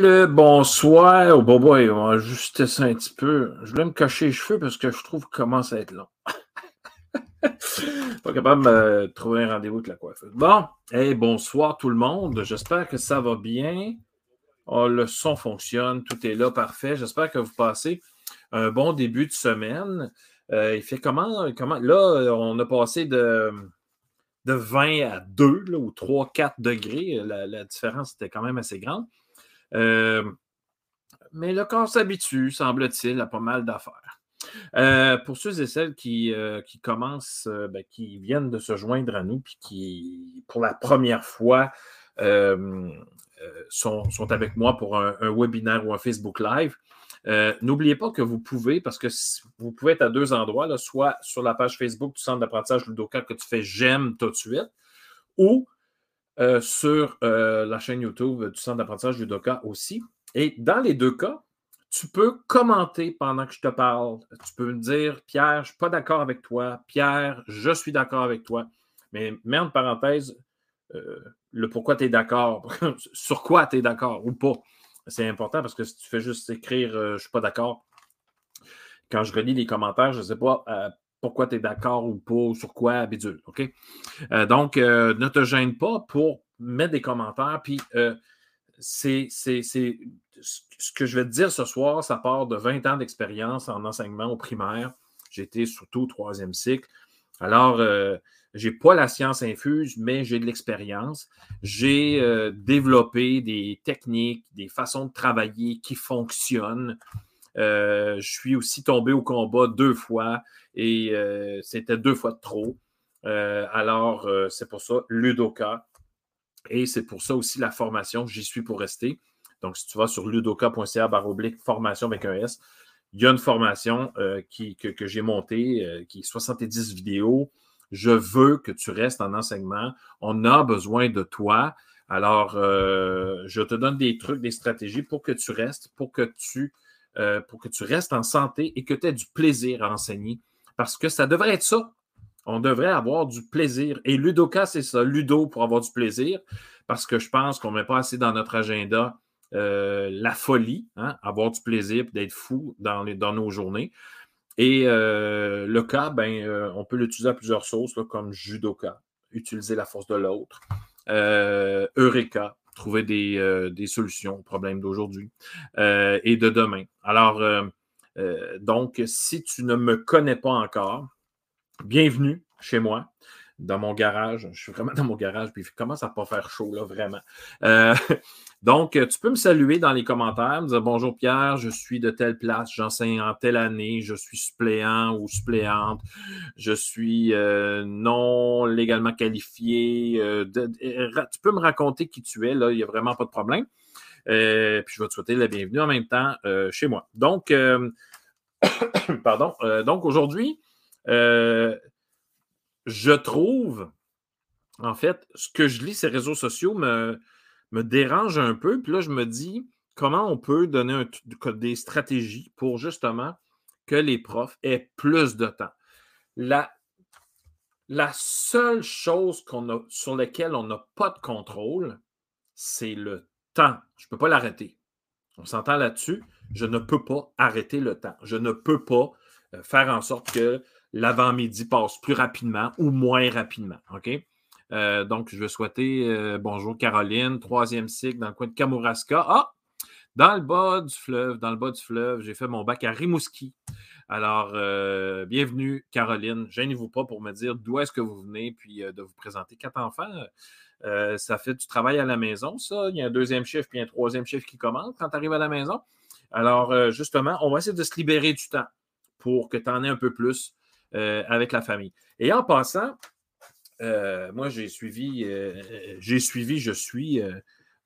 Le bonsoir. Oh, boy, on va ajuster ça un petit peu. Je voulais me cacher les cheveux parce que je trouve qu'il commence à être long. Pas capable de me trouver un rendez-vous avec la coiffeuse. Bon, bonsoir tout le monde. J'espère que ça va bien. Oh, le son fonctionne, tout est là, parfait. J'espère que vous passez un bon début de semaine. Euh, il fait comment, comment? Là, on a passé de, de 20 à 2 ou 3, 4 degrés. La différence était quand même assez grande. Euh, mais le corps s'habitue, semble-t-il, à pas mal d'affaires. Euh, pour ceux et celles qui, euh, qui commencent, ben, qui viennent de se joindre à nous, puis qui, pour la première fois, sont, sont, avec moi pour un, webinaire ou un Facebook Live, N'oubliez pas que vous pouvez, parce que vous pouvez être à deux endroits, là, soit sur la page Facebook du Centre d'apprentissage Ludoka que tu fais j'aime tout de suite, ou euh, sur euh, la chaîne YouTube du Centre d'apprentissage Judoka aussi. Et dans les deux cas, tu peux commenter pendant que je te parle. Tu peux me dire, Pierre, je ne suis pas d'accord avec toi. Pierre, je suis d'accord avec toi. Mais mets en parenthèse euh, le pourquoi tu es d'accord, sur quoi tu es d'accord ou pas. C'est important parce que si tu fais juste écrire je ne suis pas d'accord, quand je relis les commentaires, je ne sais pas pourquoi tu es d'accord ou pas, sur quoi, bidule. OK? Euh, donc, euh, ne te gêne pas pour mettre des commentaires. Puis, euh, c'est ce que je vais te dire ce soir, ça part de 20 ans d'expérience en enseignement au primaire. J'étais surtout au troisième cycle. Alors, je n'ai pas la science infuse, mais j'ai de l'expérience. J'ai développé des techniques, des façons de travailler qui fonctionnent. Je suis aussi tombé au combat deux fois et euh, c'était deux fois de trop. Euh, alors, euh, c'est pour ça, Ludoka. Et c'est pour ça aussi la formation, j'y suis pour rester. Donc, si tu vas sur ludoka.ca baroblique formation avec un S, il y a une formation qui, que, j'ai montée, qui est 70 vidéos. Je veux que tu restes en enseignement. On a besoin de toi. Alors, je te donne des trucs, des stratégies pour que tu restes, pour que tu, pour que tu restes en santé et que tu aies du plaisir à enseigner parce que ça devrait être ça. On devrait avoir du plaisir. Et Ludoka, c'est ça, Ludo pour avoir du plaisir, parce que je pense qu'on ne met pas assez dans notre agenda euh, la folie, hein, avoir du plaisir d'être fou dans, nos journées. Et euh, le cas, ben, euh, on peut l'utiliser à plusieurs sources, comme judoka, utiliser la force de l'autre, Eureka, trouver des, des, solutions aux problèmes d'aujourd'hui et de demain. Alors, euh, donc, si tu ne me connais pas encore, bienvenue chez moi, dans mon garage. Je suis vraiment dans mon garage, puis il commence à pas faire chaud, là, vraiment? Euh, donc, tu peux me saluer dans les commentaires, me dire bonjour Pierre, je suis de telle place, j'enseigne en telle année, je suis suppléant ou suppléante, je suis euh, non légalement qualifié. tu peux me raconter qui tu es, là, il n'y a vraiment pas de problème. puis je vais te souhaiter la bienvenue en même temps chez moi. Donc, Pardon. Euh, donc aujourd'hui, euh, je trouve, en fait, ce que je lis ces réseaux sociaux me, dérange un peu. Puis là, je me dis comment on peut donner des stratégies pour justement que les profs aient plus de temps? La, seule chose sur laquelle on n'a pas de contrôle, c'est le temps. Je ne peux pas l'arrêter. On s'entend là-dessus? Je ne peux pas arrêter le temps. Je ne peux pas euh, faire en sorte que l'avant-midi passe plus rapidement ou moins rapidement. OK? Euh, donc, je veux souhaiter euh, bonjour Caroline, troisième cycle dans le coin de Kamouraska. Ah! Dans le bas du fleuve, dans le bas du fleuve, j'ai fait mon bac à Rimouski. Alors, bienvenue, Caroline. Gênez-vous pas pour me dire d'où est-ce que vous venez, puis de vous présenter quatre enfants. Euh, ça fait du travail à la maison, ça. Il y a un deuxième chiffre puis un troisième chiffre qui commence quand tu arrives à la maison. Alors, euh, justement, on va essayer de se libérer du temps pour que tu en aies un peu plus euh, avec la famille. Et en passant, moi, j'ai suivi, j'ai suivi, je suis,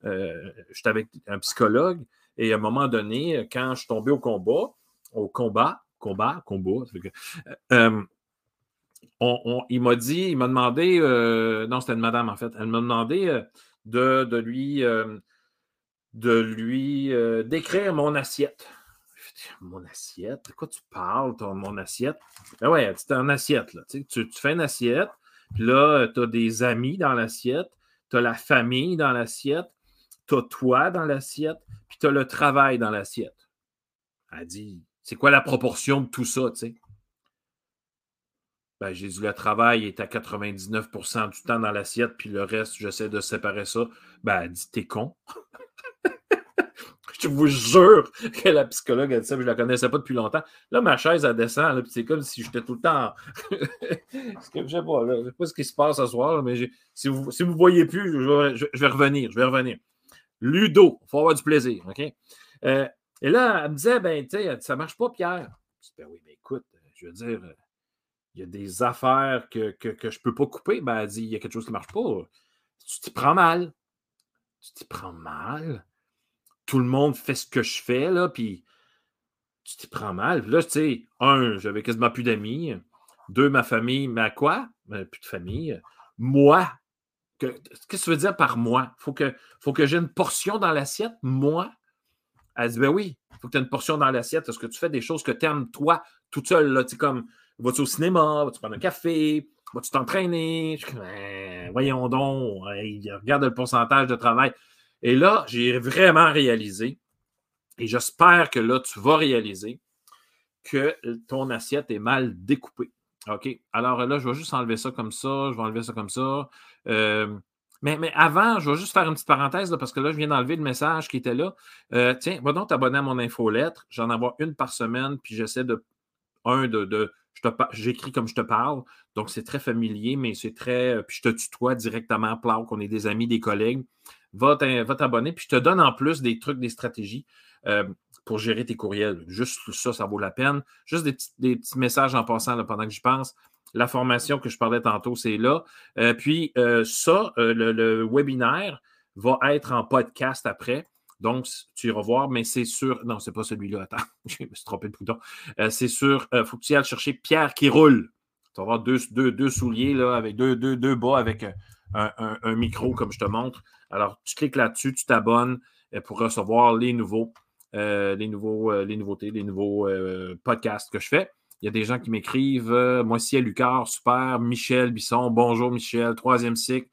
j'étais avec un psychologue et à un moment donné, quand je suis tombé au combat, au combat, combat, combat, il m'a dit, il m'a demandé, euh, non, c'était une madame en fait, elle m'a demandé euh, de, lui, euh, de lui décrire mon assiette. Mon assiette? De quoi tu parles, ton, mon assiette? Ben ouais, c'est une assiette. Là, tu, fais une assiette, puis là, tu as des amis dans l'assiette, tu as la famille dans l'assiette, tu as toi dans l'assiette, puis tu as le travail dans l'assiette. Elle dit, c'est quoi la proportion de tout ça, tu sais? Ben, j'ai dit, le travail est à 99% du temps dans l'assiette, puis le reste, j'essaie de séparer ça. Ben, elle dit, t'es con. je vous jure que la psychologue a dit ça, je la connaissais pas depuis longtemps. Là, ma chaise, elle descend, puis c'est comme si j'étais tout le temps. je sais pas, sais pas ce qui se passe ce soir, mais si vous ne voyez plus, je vais, revenir. Je vais revenir. Ludo, il faut avoir du plaisir. OK? Euh, et là, elle me disait, ben, tu sais, ça marche pas, Pierre. Je ben oui, mais écoute, je veux dire, il y a des affaires que, que, que je ne peux pas couper. Ben, elle dit, il y a quelque chose qui ne marche pas. Tu t'y prends mal. Tu t'y prends mal? Tout le monde fait ce que je fais, là, puis tu t'y prends mal. là, tu sais, un, j'avais quasiment plus d'amis. Deux, ma famille, mais à quoi? Ben, plus de famille. Moi, qu'est-ce que tu veux dire par moi? Faut que, faut que j'ai une portion dans l'assiette, moi? Elle dit, ben oui, faut que tu aies une portion dans l'assiette parce que tu fais des choses que tu aimes, toi, toute seule. Tu comme, vas-tu au cinéma, vas-tu prendre un café, vas-tu t'entraîner? Ben, voyons donc, regarde le pourcentage de travail. Et là, j'ai vraiment réalisé, et j'espère que là, tu vas réaliser que ton assiette est mal découpée. OK? Alors là, je vais juste enlever ça comme ça, je vais enlever ça comme ça. Euh, mais, mais, avant, je vais juste faire une petite parenthèse parce que là, je viens d'enlever le message qui était là. Euh, tiens, va donc t'abonner à mon infolettre. J'en avoir une par semaine, puis j'essaie de. Un, de. de J'écris comme je te parle. Donc, c'est très familier, mais c'est très. Puis je te tutoie directement, Plau, qu'on est des amis, des collègues va t'abonner. Puis je te donne en plus des trucs, des stratégies euh, pour gérer tes courriels. Juste ça, ça vaut la peine. Juste des petits, messages en passant pendant que j'y pense. La formation que je parlais tantôt, c'est là. Euh, puis euh, ça, le, webinaire va être en podcast après. Donc, tu iras voir, mais c'est sur. Non, c'est pas celui-là. Attends, je me suis trompé de bouton. c'est sur. Il faut que tu ailles chercher Pierre qui roule. Tu vas avoir deux, deux, souliers là, avec deux, deux, deux bas avec un, micro, comme je te montre. Alors, tu cliques là-dessus, tu t'abonnes euh, pour recevoir les nouveaux, euh, les nouveaux, euh, les nouveautés, les nouveaux podcasts que je fais. Il y a des gens qui m'écrivent Moi, à Lucar, super. Michel Bisson, bonjour Michel, troisième cycle.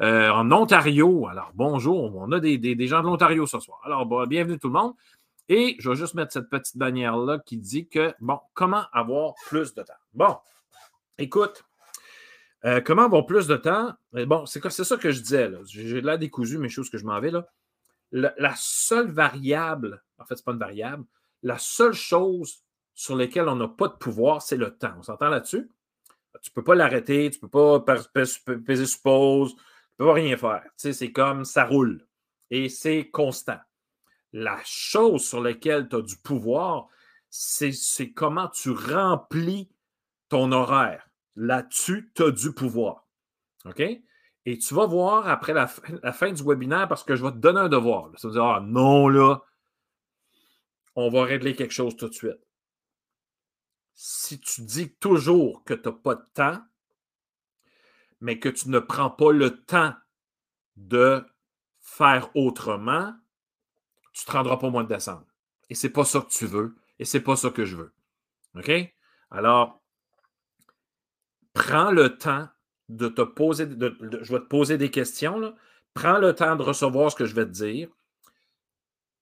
en Ontario, alors bonjour, on a des, gens de l'Ontario ce soir. Alors, bienvenue tout le monde. Et je vais juste mettre cette petite bannière-là qui dit que, bon, comment avoir plus de temps? Bon, écoute, euh, comment avoir plus de temps? Euh, bon, c'est ça que je disais. J'ai là décousu mes choses que je m'en vais. Là. La, seule variable, en fait, ce n'est pas une variable, la seule chose sur laquelle on n'a pas de pouvoir, c'est le temps. On s'entend là-dessus? Tu ne peux pas l'arrêter, tu ne peux pas peser sur pause, tu ne peux pas rien faire. c'est comme ça roule. Et c'est constant. La chose sur laquelle tu as du pouvoir, c'est comment tu remplis ton horaire. Là-dessus, tu as du pouvoir. OK? Et tu vas voir après la, fin du webinaire parce que je vais te donner un devoir. Ça veut dire, ah non, là, on va régler quelque chose tout de suite. Si tu dis toujours que tu n'as pas de temps, mais que tu ne prends pas le temps de faire autrement, tu ne te rendras pas au mois de décembre. Et ce n'est pas ça que tu veux. Et ce n'est pas ça que je veux. OK? Alors, prends le temps de te poser, je vais te poser des questions, prends le temps de recevoir ce que je vais te dire,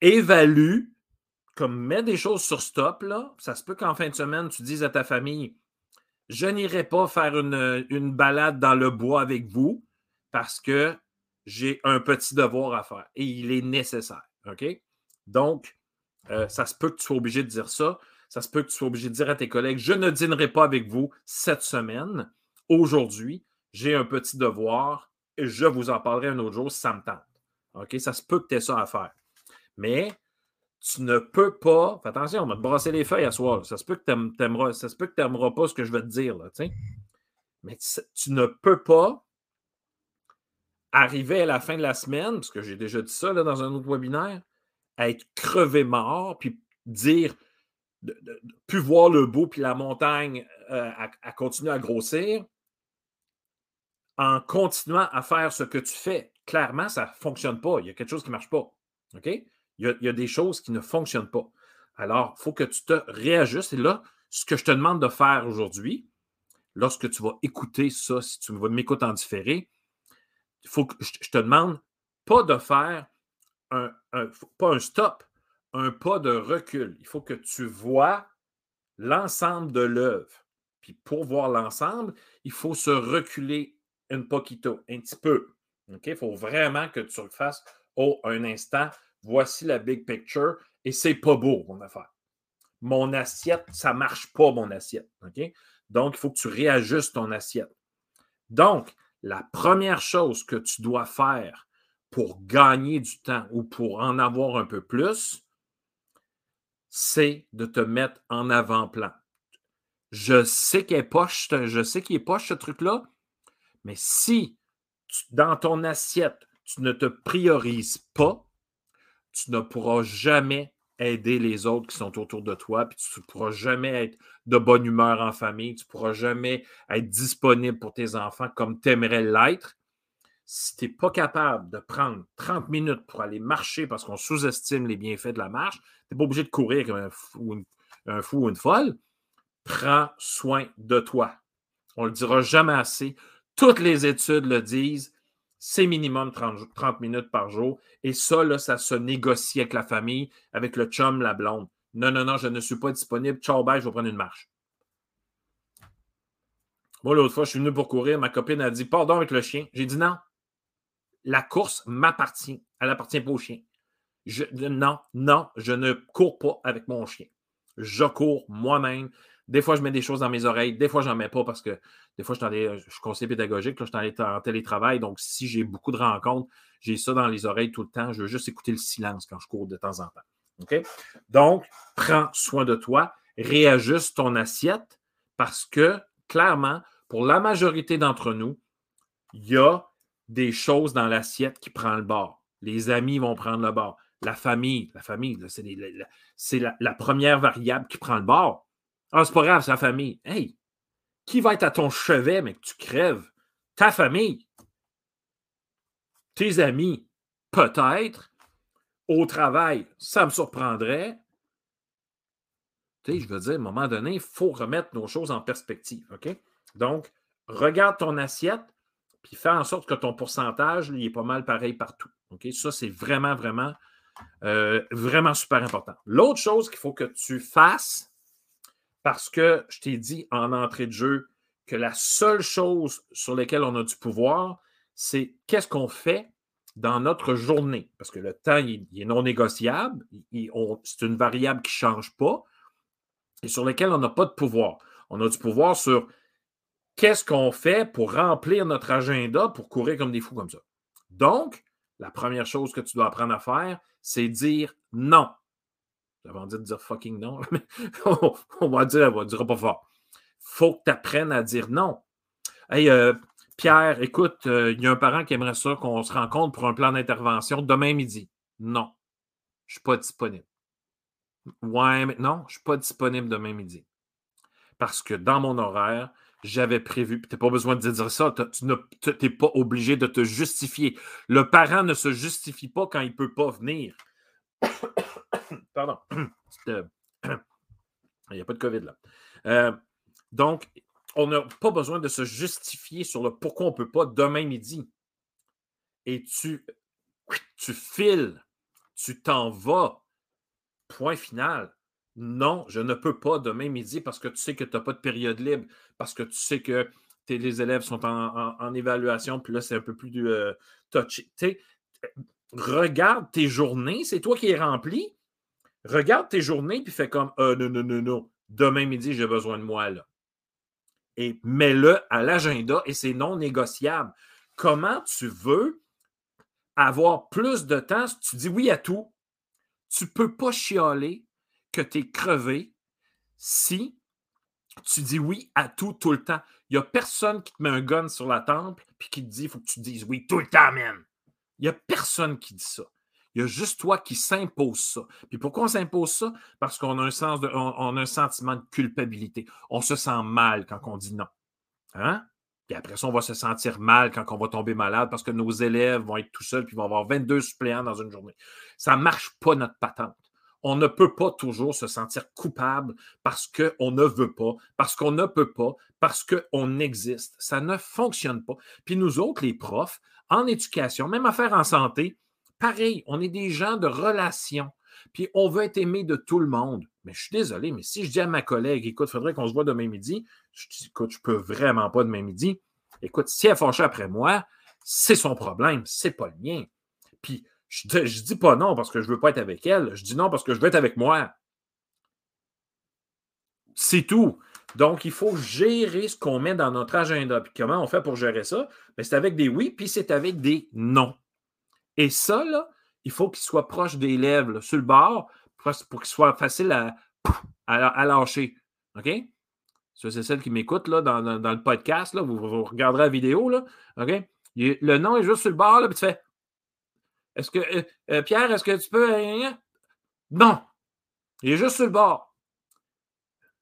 évalue, comme mets des choses sur stop, là. ça se peut qu'en fin de semaine, tu dises à ta famille, je n'irai pas faire une, une, balade dans le bois avec vous parce que j'ai un petit devoir à faire et il est nécessaire. OK? Donc, euh, ça se peut que tu sois obligé de dire ça ça se peut que tu sois obligé de dire à tes collègues Je ne dînerai pas avec vous cette semaine. Aujourd'hui, j'ai un petit devoir et je vous en parlerai un autre jour si ça me tente. OK? Ça se peut que tu aies ça à faire. Mais tu ne peux pas. Fais attention, on va te brasser les feuilles à soir. Ça se peut que tu n'aimeras ça se peut que pas ce que je vais te dire. Là, Mais tu ne peux pas arriver à la fin de la semaine, parce que j'ai déjà dit ça dans un autre webinaire, à être crevé mort, puis dire de, pu voir le beau puis la montagne euh, à, continuer à grossir, en continuant à faire ce que tu fais, clairement, ça ne fonctionne pas. Il y a quelque chose qui ne marche pas. OK? Il y, a, des choses qui ne fonctionnent pas. Alors, il faut que tu te réajustes. Et là, ce que je te demande de faire aujourd'hui, lorsque tu vas écouter ça, si tu vas m'écouter en différé, il faut que je te demande pas de faire un stop, un pas de recul. Il faut que tu vois l'ensemble de l'œuvre. Puis pour voir l'ensemble, il faut se reculer un poquito, un petit peu. Il faut vraiment que tu fasses Oh, un instant, voici la big picture et c'est pas beau, mon affaire. Mon assiette, ça marche pas, mon assiette. Donc, il faut que tu réajustes ton assiette. Donc, la première chose que tu dois faire pour gagner du temps ou pour en avoir un peu plus, c'est de te mettre en avant-plan. Je sais qu'il est poche, je sais qu'il est ce truc-là, mais si dans ton assiette, tu ne te priorises pas, tu ne pourras jamais aider les autres qui sont autour de toi, puis tu ne pourras jamais être de bonne humeur en famille, tu ne pourras jamais être disponible pour tes enfants comme tu aimerais l'être. Si tu n'es pas capable de prendre 30 minutes pour aller marcher parce qu'on sous-estime les bienfaits de la marche, tu n'es pas obligé de courir comme un fou, ou une folle. Prends soin de toi. On ne le dira jamais assez. Toutes les études le disent. C'est minimum 30, minutes par jour. Et ça, là, ça se négocie avec la famille, avec le chum, la blonde. Non, non, non, je ne suis pas disponible. Ciao, bye, je vais prendre une marche. Moi, l'autre fois, je suis venu pour courir. Ma copine a dit Pardon avec le chien. J'ai dit non. La course m'appartient. Elle n'appartient pas au chien. Non, non, je ne cours pas avec mon chien. Je cours moi-même. Des fois, je mets des choses dans mes oreilles. Des fois, je n'en mets pas parce que des fois, je, suis conseiller pédagogique. Là, je suis en télétravail. Donc, si j'ai beaucoup de rencontres, j'ai ça dans les oreilles tout le temps. Je veux juste écouter le silence quand je cours de temps en temps. OK? Donc, prends soin de toi. Réajuste ton assiette parce que, clairement, pour la majorité d'entre nous, il y a des choses dans l'assiette qui prend le bord. Les amis vont prendre le bord. La famille, la famille, c'est la, première variable qui prend le bord. Ah, c'est pas grave, c'est la famille. Hey, qui va être à ton chevet, mais que tu crèves? Ta famille. Tes amis, peut-être. Au travail, ça me surprendrait. Tu sais, je veux dire, à un moment donné, il faut remettre nos choses en perspective. OK? Donc, regarde ton assiette, puis fais en sorte que ton pourcentage, il est pas mal pareil partout. Ça, c'est vraiment, vraiment euh, vraiment super important. L'autre chose qu'il faut que tu fasses, parce que je t'ai dit en entrée de jeu que la seule chose sur laquelle on a du pouvoir, c'est qu'est-ce qu'on fait dans notre journée? Parce que le temps, il, est non négociable, c'est une variable qui ne change pas et sur laquelle on n'a pas de pouvoir. On a du pouvoir sur qu'est-ce qu'on fait pour remplir notre agenda pour courir comme des fous comme ça? Donc, la première chose que tu dois apprendre à faire, c'est dire non. J'avais envie de dire fucking non, mais on va dire, on va dire pas fort. faut que tu apprennes à dire non. Hey, euh, Pierre, écoute, euh, il y a un parent qui aimerait ça qu'on se rencontre pour un plan d'intervention demain midi. Non, je ne suis pas disponible. Ouais, mais non, je ne suis pas disponible demain midi. Parce que dans mon horaire, j'avais prévu. Tu n'as pas besoin de dire ça. Tu n'es pas obligé de te justifier. Le parent ne se justifie pas quand il ne peut pas venir. Pardon. Il n'y a pas de COVID là. Euh, donc, on n'a pas besoin de se justifier sur le pourquoi on ne peut pas demain midi. Et tu, tu files, tu t'en vas. Point final. Non, je ne peux pas demain midi parce que tu sais que tu n'as pas de période libre, parce que tu sais que les élèves sont en, évaluation, puis là, c'est un peu plus euh, touché. regarde tes journées, c'est toi qui es rempli. Regarde tes journées, puis fais comme euh, non, non, non, non, demain midi, j'ai besoin de moi là. Et mets-le à l'agenda et c'est non négociable. Comment tu veux avoir plus de temps? Si tu dis oui à tout? Tu ne peux pas chialer que tu es crevé si tu dis oui à tout, tout le temps. Il n'y a personne qui te met un gun sur la temple puis qui te dit il faut que tu dises oui tout le temps, même. Il n'y a personne qui dit ça. Il y a juste toi qui s'impose ça. Puis pourquoi on s'impose ça? Parce qu'on a un sens de, sentiment de culpabilité. On se sent mal quand on dit non. Hein? Puis après ça, on va se sentir mal quand on va tomber malade parce que nos élèves vont être tout seuls puis vont avoir 22 suppléants dans une journée. Ça ne marche pas notre patente on ne peut pas toujours se sentir coupable parce qu'on ne veut pas, parce qu'on ne peut pas, parce qu'on existe. Ça ne fonctionne pas. Puis nous autres, les profs, en éducation, même à faire en santé, pareil, on est des gens de relation. Puis on veut être aimé de tout le monde. Mais je suis désolé, mais si je dis à ma collègue, écoute, il faudrait qu'on se voit demain midi, je dis, écoute, je peux vraiment pas demain midi. Écoute, si elle fâche après moi, c'est son problème, c'est pas le mien. Puis je, ne dis pas non parce que je veux pas être avec elle, je dis non parce que je veux être avec moi. C'est tout. Donc, il faut gérer ce qu'on met dans notre agenda. Puis comment on fait pour gérer ça? Ben, c'est avec des oui, puis c'est avec des non. Et ça, là, il faut qu'il soit proche des lèvres, sur le bord, pour qu'il soit facile à, lâcher. OK? Ça, c'est celle qui m'écoute dans, le podcast. Là, vous, regarderez la vidéo. Là, OK? le nom est juste sur le bord, là, puis tu fais Est-ce que euh, euh, Pierre, est-ce que tu peux. non! Il est juste sur le bord.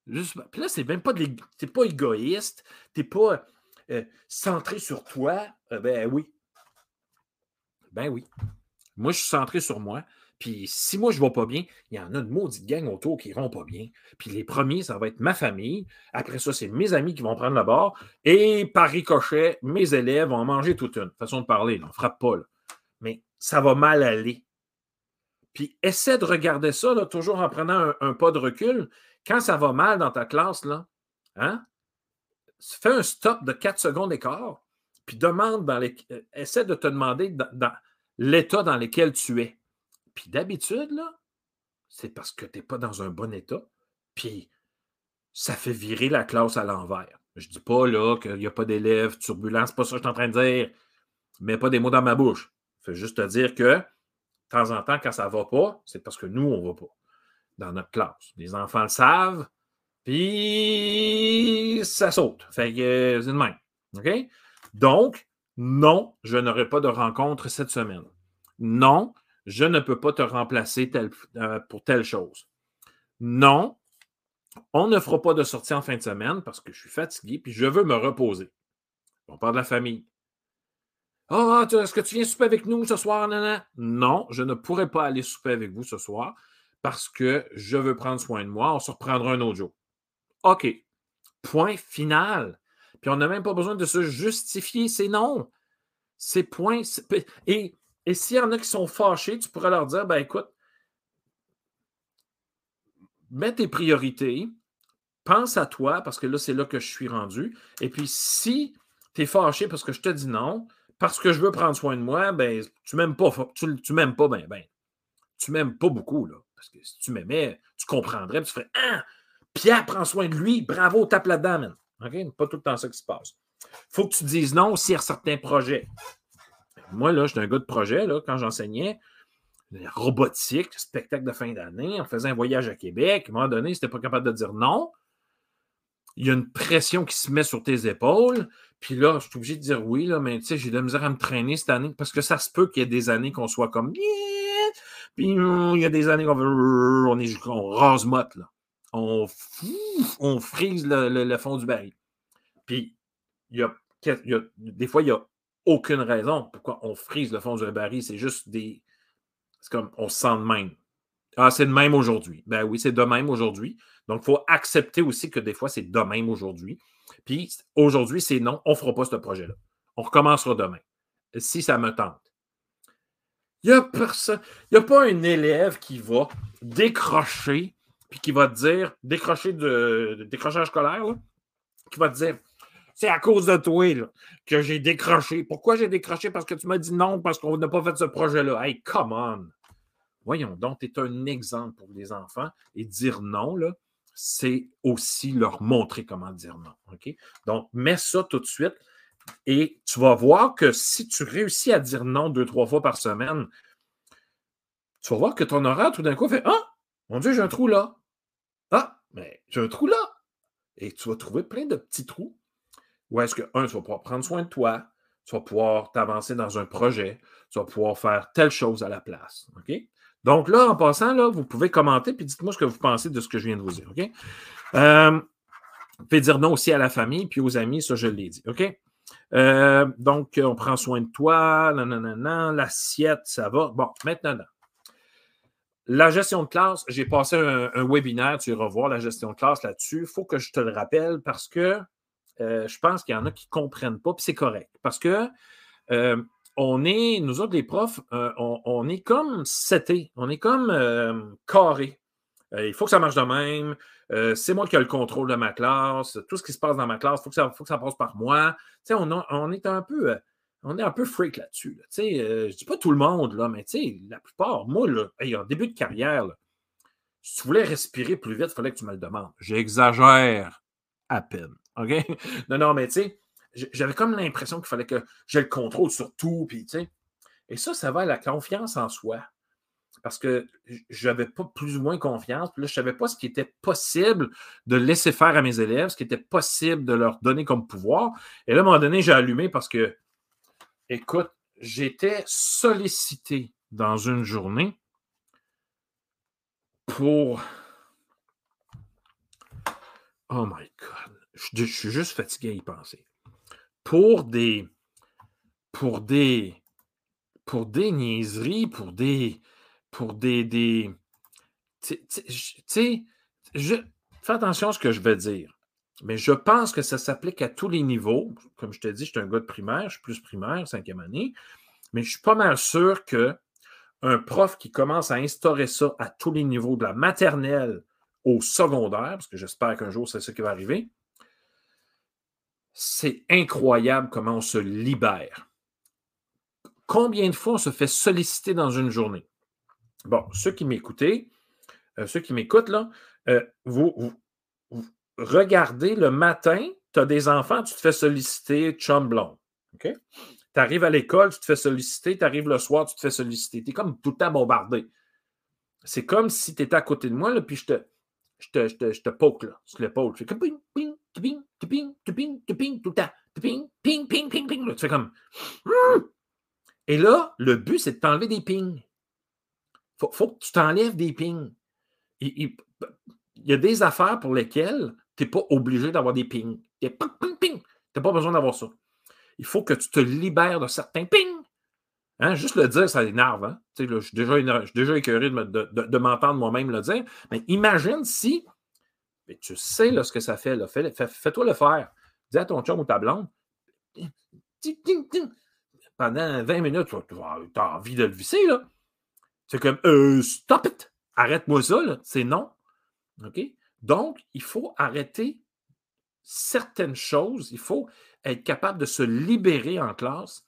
puis là, c'est même pas de T'es pas égoïste, t'es pas euh, centré sur toi. ben oui. Ben oui. Moi, je suis centré sur moi. Puis si moi, je ne vais pas bien, il y en a une maudite gang autour qui ne pas bien. Puis les premiers, ça va être ma famille. Après ça, c'est mes amis qui vont prendre le bord. Et par ricochet, mes élèves vont manger toute une. Façon de parler, on ne frappe pas. Mais ça va mal aller. Puis essaie de regarder ça, toujours en prenant un, pas de recul. Quand ça va mal dans ta classe, là, hein, fais un stop de 4 secondes d'écart, puis demande. Euh, essaie de te demander l'état dans lequel tu es. Puis d'habitude, c'est parce que tu n'es pas dans un bon état. Puis ça fait virer la classe à l'envers. Je ne dis pas qu'il n'y a pas d'élèves turbulents, c'est pas ça que je suis en train de dire. Mets pas des mots dans ma bouche. Je fais juste te dire que de temps en temps, quand ça ne va pas, c'est parce que nous, on ne va pas dans notre classe. Les enfants le savent, puis ça saute. Fait que c'est de même. OK? Donc, non, je n'aurai pas de rencontre cette semaine. Non, je ne peux pas te remplacer euh, pour telle chose. Non, on ne fera pas de sortie en fin de semaine parce que je suis fatigué puis je veux me reposer. On parle de la famille. Ah, est-ce que tu viens souper avec nous ce soir? Non, non, je ne pourrai pas aller souper avec vous ce soir parce que je veux prendre soin de moi. On se reprendra un autre jour. OK. Point final. Puis on n'a même pas besoin de se justifier, c'est non. C'est point. Et, et s'il y en a qui sont fâchés, tu pourrais leur dire ben écoute, mets tes priorités, pense à toi, parce que là, c'est là que je suis rendu. Et puis, si tu es fâché parce que je te dis non, parce que je veux prendre soin de moi, ben, tu m'aimes pas, tu, tu m'aimes pas, ben, ben, tu m'aimes pas beaucoup, là. Parce que si tu m'aimais, tu comprendrais, tu ferais Ah, Pierre prends soin de lui, bravo, tape là-dedans, man. OK? Pas tout le temps ça qui se passe. faut que tu dises non aussi à certains projets. Moi, là, j'étais un gars de projet, là, quand j'enseignais, robotique, spectacle de fin d'année, on faisait un voyage à Québec. À un moment donné, si pas capable de dire non, il y a une pression qui se met sur tes épaules. Puis là, je suis obligé de dire oui, là, mais tu sais, j'ai de la misère à me traîner cette année parce que ça se peut qu'il y ait des années qu'on soit comme puis il y a des années qu'on veut, on, est, on rase motte, là on, on frise le, fond du baril. Puis, il y, a, des fois, il n'y a aucune raison pourquoi on frise le fond du baril. C'est juste des. C'est comme on se sent de même. Ah, c'est de même aujourd'hui. Ben oui, c'est de même aujourd'hui. Donc, il faut accepter aussi que des fois, c'est de même aujourd'hui. Puis, aujourd'hui, c'est non, on ne fera pas ce projet-là. On recommencera demain. Si ça me tente. Il n'y a a pas un élève qui va décrocher puis qui va te dire, décrocher de, décrochage scolaire, qui va te dire c'est à cause de toi que j'ai décroché. Pourquoi j'ai décroché? Parce que tu m'as dit non, parce qu'on n'a pas fait ce projet-là. Hey, come on! Voyons donc, tu es un exemple pour les enfants et dire non, là, c'est aussi leur montrer comment dire non. Donc, mets ça tout de suite et tu vas voir que si tu réussis à dire non deux, trois fois par semaine, tu vas voir que ton horaire, tout d'un coup, fait Ah, mon Dieu, j'ai un trou là. Ah, mais j'ai un trou là. Et tu vas trouver plein de petits trous où est-ce que, un, tu vas pouvoir prendre soin de toi, tu vas pouvoir t'avancer dans un projet, tu vas pouvoir faire telle chose à la place. OK? Donc là, en passant, là, vous pouvez commenter puis dites-moi ce que vous pensez de ce que je viens de vous dire. OK? Euh, vous pouvez dire non aussi à la famille puis aux amis, ça, je l'ai dit. OK? Euh, donc, on prend soin de toi, l'assiette, ça va. Bon, maintenant, la gestion de classe, j'ai passé un, webinaire, tu iras voir la gestion de classe là-dessus. Il faut que je te le rappelle parce que euh, je pense qu'il y en a qui ne comprennent pas, puis c'est correct. Parce que euh, on est, nous autres, les profs, euh, on, est comme seté, on est comme euh, carré. il faut que ça marche de même. c'est moi qui ai le contrôle de ma classe. Tout ce qui se passe dans ma classe, il faut, que ça, faut que ça passe par moi. On, on, est un peu. on est un peu freak là-dessus. je ne dis pas tout le monde, là, mais la plupart, moi, là, en début de carrière, si tu voulais respirer plus vite, il fallait que tu me le demandes. J'exagère à peine. OK? Non, non, mais tu sais, j'avais comme l'impression qu'il fallait que j'ai le contrôle sur tout. Puis, et ça, ça va à la confiance en soi. Parce que je n'avais pas plus ou moins confiance. Puis là, je ne savais pas ce qui était possible de laisser faire à mes élèves, ce qui était possible de leur donner comme pouvoir. Et là, à un moment donné, j'ai allumé parce que, écoute, j'étais sollicité dans une journée pour. Oh my God. Je, je suis juste fatigué à y penser pour des pour des pour des niaiseries, pour des pour des tu sais fais attention à ce que je vais dire. Mais je pense que ça s'applique à tous les niveaux. Comme je te dis, je suis un gars de primaire, je suis plus primaire, cinquième année. Mais je suis pas mal sûr que un prof qui commence à instaurer ça à tous les niveaux, de la maternelle au secondaire, parce que j'espère qu'un jour c'est ça qui va arriver, c'est incroyable comment on se libère. Combien de fois on se fait solliciter dans une journée? Bon, ceux qui m'écoutez, euh, ceux qui m'écoutent, là, euh, vous, regardez le matin, tu as des enfants, tu te fais solliciter chum blond. OK? Tu arrives à l'école, tu te fais solliciter, tu arrives le soir, tu te fais solliciter. Tu es comme tout le temps bombardé. C'est comme si tu étais à côté de moi, là, puis je te, je te, je te, poke là, l'épaule. Tu fais comme ping, ping, ping, ping, ping, ping, tout le temps. Ping, ping, ping, ping, ping. Tu fais comme. Et là, le but, c'est de t'enlever des pings. Il faut, que tu t'enlèves des pings. Il, y a des affaires pour lesquelles tu n'es pas obligé d'avoir des pings. Tu n'as pas besoin d'avoir ça. Il faut que tu te libères de certains pings. Hein, juste le dire, ça énerve. Hein? je, suis déjà, déjà écœuré de, de, m'entendre moi-même le dire. Mais imagine si, mais tu sais là, ce que ça fait. Là. Fais, toi le faire. Dis à ton chum ou ta blonde, pendant 20 minutes, tu as envie de le visser. Là. C'est comme, euh, stop it! Arrête-moi ça. C'est non. Donc, il faut arrêter certaines choses. Il faut être capable de se libérer en classe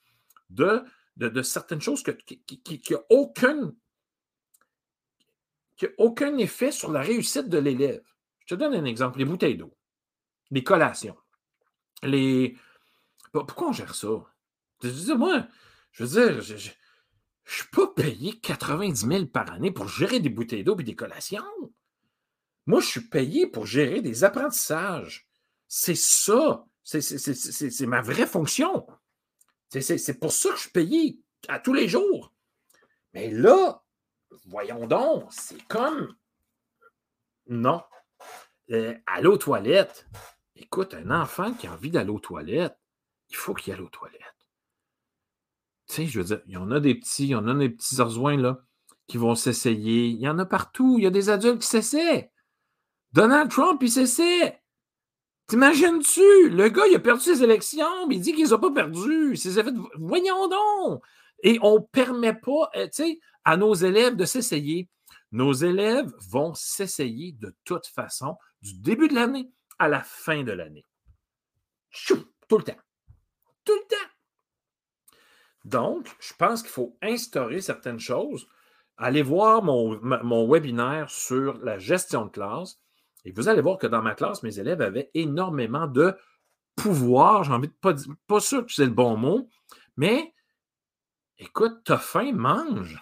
de de, certaines choses qui n'ont aucun, aucun effet sur la réussite de l'élève. Je te donne un exemple, les bouteilles d'eau, les collations, les... Pourquoi on gère ça? Moi, je veux dire, je ne suis pas payé 90 000 par année pour gérer des bouteilles d'eau et des collations. Moi, je suis payé pour gérer des apprentissages. C'est ça. C'est ma vraie fonction. C'est pour ça que je suis payé à tous les jours. Mais là, voyons donc, c'est comme. Non. Euh, aller aux toilettes. Écoute, un enfant qui a envie d'aller aux toilettes, il faut qu'il aille aux toilettes. Tu sais, je veux dire, il y en a des petits, il y en a des petits orzoins là qui vont s'essayer. Il y en a partout. Il y a des adultes qui s'essaient. Donald Trump, il s'essaie. T'imagines-tu? Le gars, il a perdu ses élections, mais il dit qu'il les a pas perdues. Voyons donc! Et on ne permet pas euh, à nos élèves de s'essayer. Nos élèves vont s'essayer de toute façon du début de l'année à la fin de l'année. Tout le temps. Tout le temps. Donc, je pense qu'il faut instaurer certaines choses. Allez voir mon, mon webinaire sur la gestion de classe. Et vous allez voir que dans ma classe, mes élèves avaient énormément de pouvoir. J'ai envie de pas dire, pas sûr que c'est le bon mot, mais écoute, t'as faim, mange.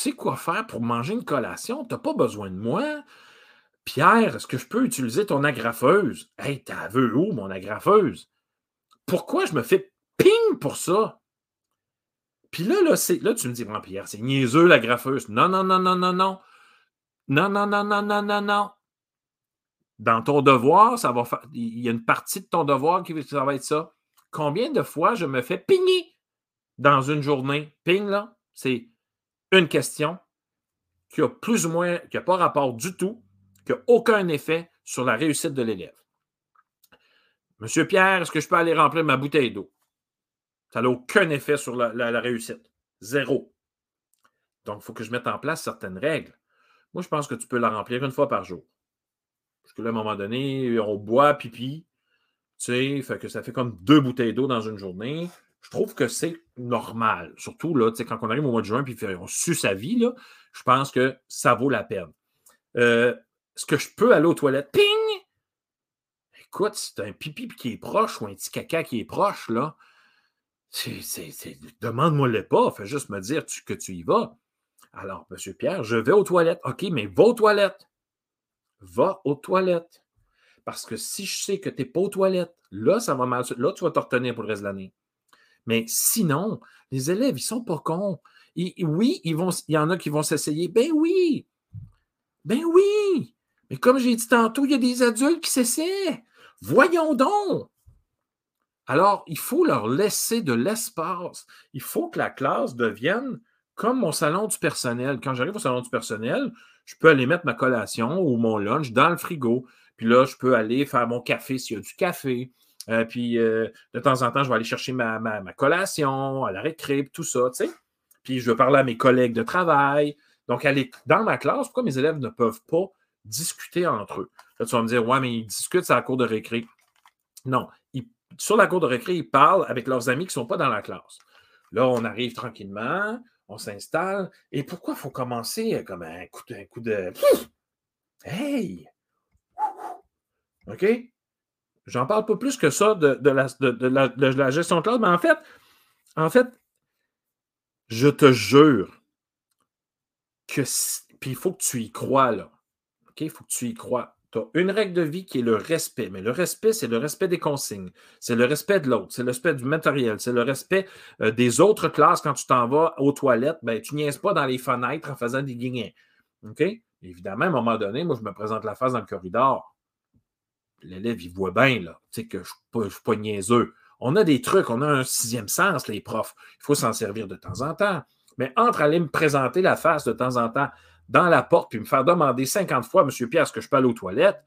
Tu sais quoi faire pour manger une collation, t'as pas besoin de moi. Pierre, est-ce que je peux utiliser ton agrafeuse? Hey, t'as vu où, mon agrafeuse? Pourquoi je me fais ping pour ça? Puis là, là, là, tu me dis, bon, Pierre, c'est niaiseux l'agrafeuse. Non, non, non, non, non, non. Non, non, non, non, non, non, non. Dans ton devoir, ça va faire. Il y a une partie de ton devoir qui va être ça. Combien de fois je me fais pigner dans une journée? Ping, là, c'est une question qui a plus ou moins, qui n'a pas rapport du tout, qui n'a aucun effet sur la réussite de l'élève. Monsieur Pierre, est-ce que je peux aller remplir ma bouteille d'eau? Ça n'a aucun effet sur la, réussite. Zéro. Donc, il faut que je mette en place certaines règles. Moi, je pense que tu peux la remplir une fois par jour. Parce que là, à un moment donné, on boit pipi. Tu sais, fait que ça fait comme deux bouteilles d'eau dans une journée. Je trouve que c'est normal. Surtout là, quand on arrive au mois de juin et on suit sa vie, là, je pense que ça vaut la peine. Euh, est-ce que je peux aller aux toilettes? Ping! Écoute, c'est un pipi qui est proche ou un petit caca qui est proche, là, demande-moi le pas, fais juste me dire que tu y vas. Alors, Monsieur Pierre, je vais aux toilettes. OK, mais va aux toilettes. Va aux toilettes. Parce que si je sais que tu n'es pas aux toilettes, là, ça va mal. Là, tu vas te retenir pour le reste de l'année. Mais sinon, les élèves, ils sont pas cons. oui, ils vont, il y en a qui vont s'essayer. Ben oui. Ben oui. Mais comme j'ai dit tantôt, il y a des adultes qui s'essaient. Voyons donc. Alors, il faut leur laisser de l'espace. Il faut que la classe devienne comme mon salon du personnel. Quand j'arrive au salon du personnel, je peux aller mettre ma collation ou mon lunch dans le frigo. Puis là, je peux aller faire mon café s'il y a du café. Euh, puis euh, de temps en temps, je vais aller chercher ma, collation à la récré, tout ça, tu sais. Puis je vais parler à mes collègues de travail. Donc, aller dans ma classe, pourquoi mes élèves ne peuvent pas discuter entre eux? Là, tu vas me dire, ouais, mais ils discutent, c'est la cour de récré. Non, sur la cour de récré, ils parlent avec leurs amis qui ne sont pas dans la classe. Là, on arrive tranquillement, on s'installe. Et pourquoi il faut commencer comme un coup de. Un coup de... Hey! OK? J'en parle pas plus que ça de, la, gestion de classe, mais en fait, en fait, je te jure que. Puis il faut que tu y crois, là. OK? Il faut que tu y crois tu as une règle de vie qui est le respect. Mais le respect, c'est le respect des consignes. C'est le respect de l'autre. C'est le respect du matériel. C'est le respect euh, des autres classes quand tu t'en vas aux toilettes. Ben, tu niaises pas dans les fenêtres en faisant des guignets. OK? Évidemment, à un moment donné, moi, je me présente la face dans le corridor. L'élève, il voit bien, là. Que je ne suis, pas niaiseux. On a des trucs, on a un sixième sens, les profs. Il faut s'en servir de temps en temps. Mais entre aller me présenter la face de temps en temps dans la porte puis me faire demander 50 fois, Monsieur Pierre, est-ce que je peux aller aux toilettes?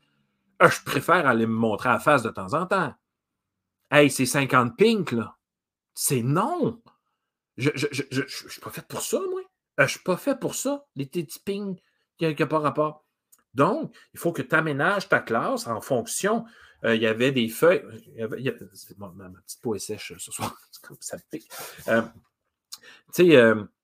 Euh, je préfère aller me montrer la face de temps en temps. Hey, c'est 50 pink, là. C'est non. Je ne suis pas fait pour ça, moi. Euh, je ne suis pas fait pour ça, les petits ping qui n'ont pas rapport. Donc, il faut que tu aménages ta classe en fonction. Euh, il y avait des feuilles. ma, petite peau est sèche ce soir. pique. tu sais,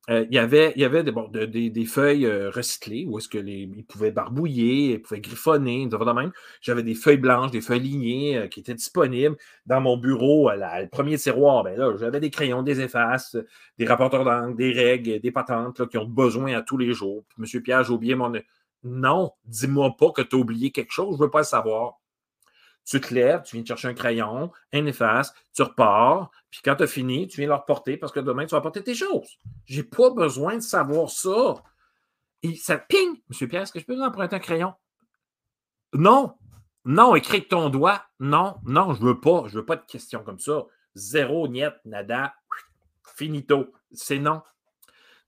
euh, il y avait, des, feuilles euh, recyclées où est-ce qu'ils pouvaient barbouiller, ils pouvaient griffonner, de même. J'avais des feuilles blanches, des feuilles lignées euh, qui étaient disponibles dans mon bureau, le premier tiroir. Ben là, j'avais des crayons, des effaces, des rapporteurs d'angle, des règles, des patentes qui ont besoin à tous les jours. Monsieur Pierre, j'ai oublié mon. Non, dis-moi pas que tu as oublié quelque chose, je ne veux pas le savoir. Tu te lèves, tu viens chercher un crayon, un efface, tu repars, puis quand tu as fini, tu viens le reporter parce que demain, tu vas porter tes choses. Je n'ai pas besoin de savoir ça. Et ça ping! Monsieur Pierre, est-ce que je peux vous emprunter un crayon? Non! Non, écris avec ton doigt. Non, non, je ne veux pas. Je ne veux pas de questions comme ça. Zéro, niet, nada, finito. C'est non.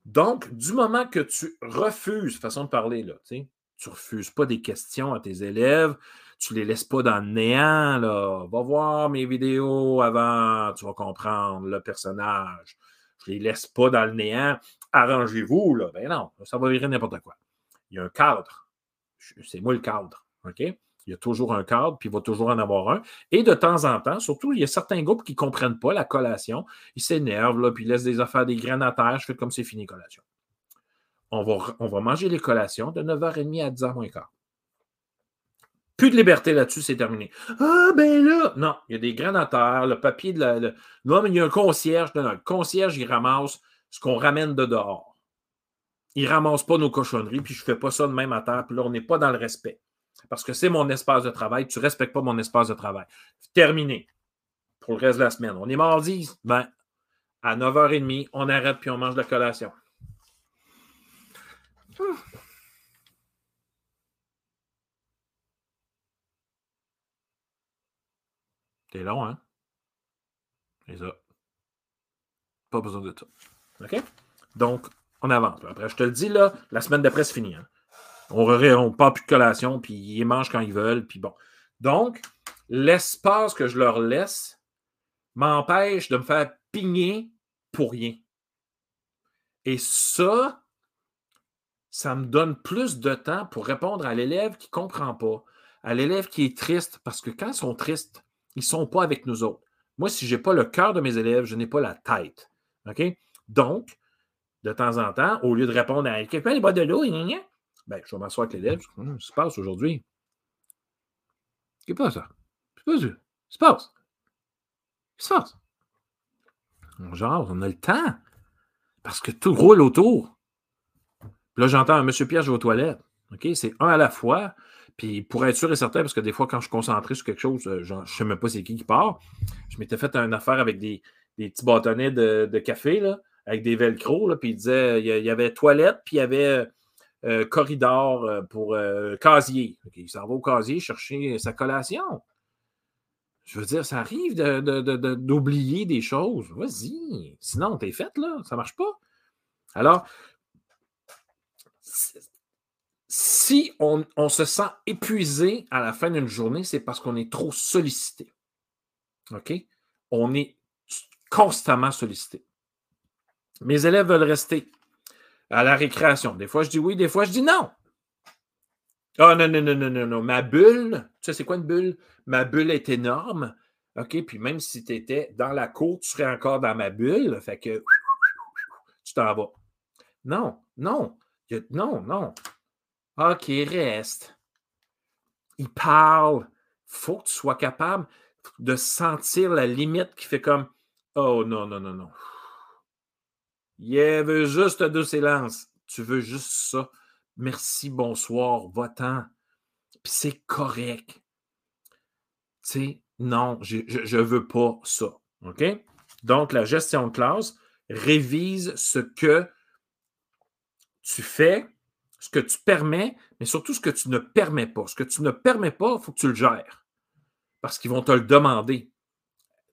Donc, du moment que tu refuses, façon de parler, là, tu ne refuses pas des questions à tes élèves, tu les laisses pas dans le néant. Va voir mes vidéos avant, tu vas comprendre le personnage. Je les laisse pas dans le néant. Arrangez-vous, là. Ben non, ça va virer n'importe quoi. Il y a un cadre. C'est moi le cadre. OK? Il y a toujours un cadre, puis il va toujours en avoir un. Et de temps en temps, surtout, il y a certains groupes qui ne comprennent pas la collation. Ils s'énervent, puis ils laissent des affaires, des graines à terre. Je fais comme c'est fini, collation. On va, manger les collations de 9h30 à 10h moins quart. Plus de liberté là-dessus, c'est terminé. Ah, ben là! Non, il y a des granataires, le papier de la. Non, mais il y a un concierge. le concierge, il ramasse ce qu'on ramène de dehors. Il ramasse pas nos cochonneries, puis je fais pas ça de même à terre, puis là, on n'est pas dans le respect. Parce que c'est mon espace de travail, tu ne respectes pas mon espace de travail. Terminé. Pour le reste de la semaine. On est mardi, ben, à 9h30, on arrête, puis on mange la collation. C'est long, hein? C'est ça. Pas besoin de ça. OK? Donc, on avance. Après, je te le dis, là, la semaine d'après, c'est fini. Hein? On ne pas plus de collation, puis ils mangent quand ils veulent, puis bon. Donc, l'espace que je leur laisse m'empêche de me faire pigner pour rien. Et ça, ça me donne plus de temps pour répondre à l'élève qui ne comprend pas, à l'élève qui est triste, parce que quand ils sont tristes, ils ne sont pas avec nous autres. Moi, si je n'ai pas le cœur de mes élèves, je n'ai pas la tête. OK? Donc, de temps en temps, au lieu de répondre à quelqu'un, les bois de l'eau, ben, je vais m'asseoir avec l'élève. Qu'est-ce qui se passe aujourd'hui? Qu'est-ce qui se passe? Qu'est-ce qui se passe? Qu'est-ce qui se passe? Genre, on a le temps. Parce que tout roule autour. là, j'entends un monsieur Pierre, aux toilettes. OK? C'est un à la fois. Puis pour être sûr et certain, parce que des fois, quand je suis concentré sur quelque chose, euh, je ne sais même pas c'est qui qui part. Je m'étais fait une affaire avec des, petits bâtonnets de, café, là, avec des velcro. Là, puis il disait il y avait toilette, puis il y avait euh, corridor euh, pour casier. il s'en va au casier chercher sa collation. Je veux dire, ça arrive d'oublier des choses. Vas-y. Sinon, t'es fait, là. Ça marche pas. Alors, si on, se sent épuisé à la fin d'une journée, c'est parce qu'on est trop sollicité. OK? On est constamment sollicité. Mes élèves veulent rester à la récréation. Des fois, je dis oui, des fois, je dis non. Ah oh, non, non, non, non, non, non. Ma bulle, tu sais, c'est quoi une bulle? Ma bulle est énorme. OK, puis même si tu étais dans la cour, tu serais encore dans ma bulle. Fait que tu t'en vas. Non, non, non, non. OK, reste. Il parle. faut que tu sois capable de sentir la limite qui fait comme Oh non, non, non, non. Il veut juste de silence. Tu veux juste ça. Merci, bonsoir, va-t'en. Puis c'est correct. Tu sais, non, je ne veux pas ça. OK? Donc, la gestion de classe révise ce que tu fais ce que tu permets, mais surtout ce que tu ne permets pas. Ce que tu ne permets pas, il faut que tu le gères. Parce qu'ils vont te le demander.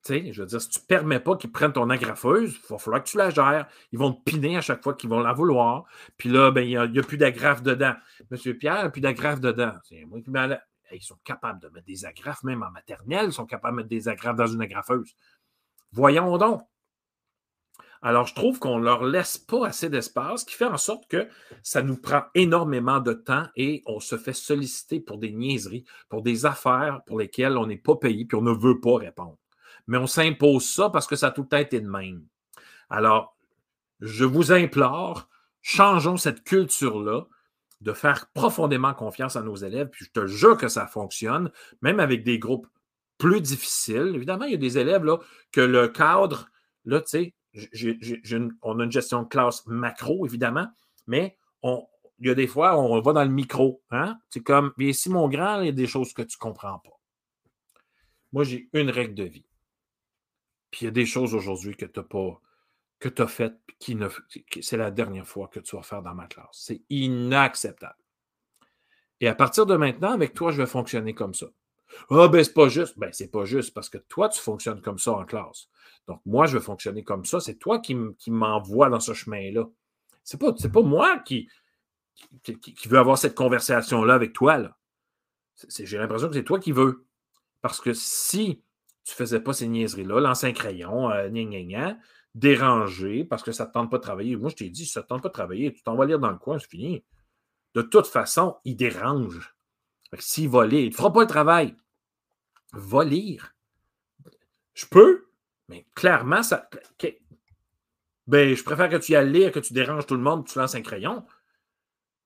Je veux dire, si tu ne permets pas qu'ils prennent ton agrafeuse, il va falloir que tu la gères. Ils vont te piner à chaque fois qu'ils vont la vouloir. Puis là, ben, il n'y a, plus d'agrafe dedans. Monsieur Pierre, il n'y a plus d'agrafe dedans. C'est moi qui Ils sont capables de mettre des agrafes, même en maternelle, ils sont capables de mettre des agrafes dans une agrafeuse. Voyons donc. Alors, je trouve qu'on ne leur laisse pas assez d'espace, ce qui fait en sorte que ça nous prend énormément de temps et on se fait solliciter pour des niaiseries, pour des affaires pour lesquelles on n'est pas payé puis on ne veut pas répondre. Mais on s'impose ça parce que ça a tout le temps été de même. Alors, je vous implore, changeons cette culture-là de faire profondément confiance à nos élèves, puis je te jure que ça fonctionne, même avec des groupes plus difficiles. Évidemment, il y a des élèves là, que le cadre, là, tu sais, on a une gestion de classe macro, évidemment, mais on, il y a des fois, on va dans le micro. Hein? C'est comme, bien, si mon grand, il y a des choses que tu ne comprends pas. Moi, j'ai une règle de vie. Puis il y a des choses aujourd'hui que tu n'as pas, que tu as faites, qui ne, c'est la dernière fois que tu vas faire dans ma classe. C'est inacceptable. Et à partir de maintenant, avec toi, je vais fonctionner comme ça. Ah, ben, c'est pas juste. Ben, c'est pas juste parce que toi, tu fonctionnes comme ça en classe. Donc, moi, je veux fonctionner comme ça. C'est toi qui, m'envoie dans ce chemin-là. C'est pas, pas moi qui, qui, veux avoir cette conversation-là avec toi. Là. j'ai l'impression que c'est toi qui veux. Parce que si tu faisais pas ces niaiseries-là, l'ancien crayon, euh, gna, dérangé parce que ça ne te tente pas de travailler. Moi, je t'ai dit, si ça ne te tente pas de travailler, tu t'en vas lire dans le coin, c'est fini. De toute façon, il dérange. S'il va lire, il ne fera pas le travail. Va lire. Je peux, mais clairement, ça. Ben, je préfère que tu ailles lire, que tu déranges tout le monde, que tu lances un crayon.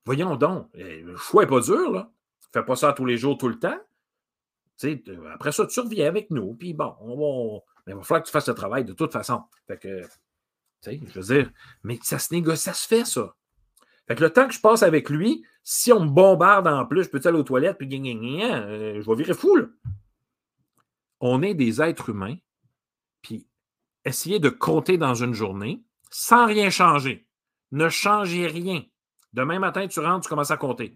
Voyons donc. Eh, le choix n'est pas dur, là. Fais pas ça tous les jours, tout le temps. Euh, après ça, tu reviens avec nous, puis bon, mais il va falloir que tu fasses le travail de toute façon. Fait que, tu sais je veux dire, mais ça se négocie, ça se fait, ça. Fait que le temps que je passe avec lui, si on me bombarde en plus, je peux aller aux toilettes, puis gna, gna, gna, euh, je vais virer fou, là. On est des êtres humains, puis essayez de compter dans une journée sans rien changer. Ne changez rien. Demain matin, tu rentres, tu commences à compter.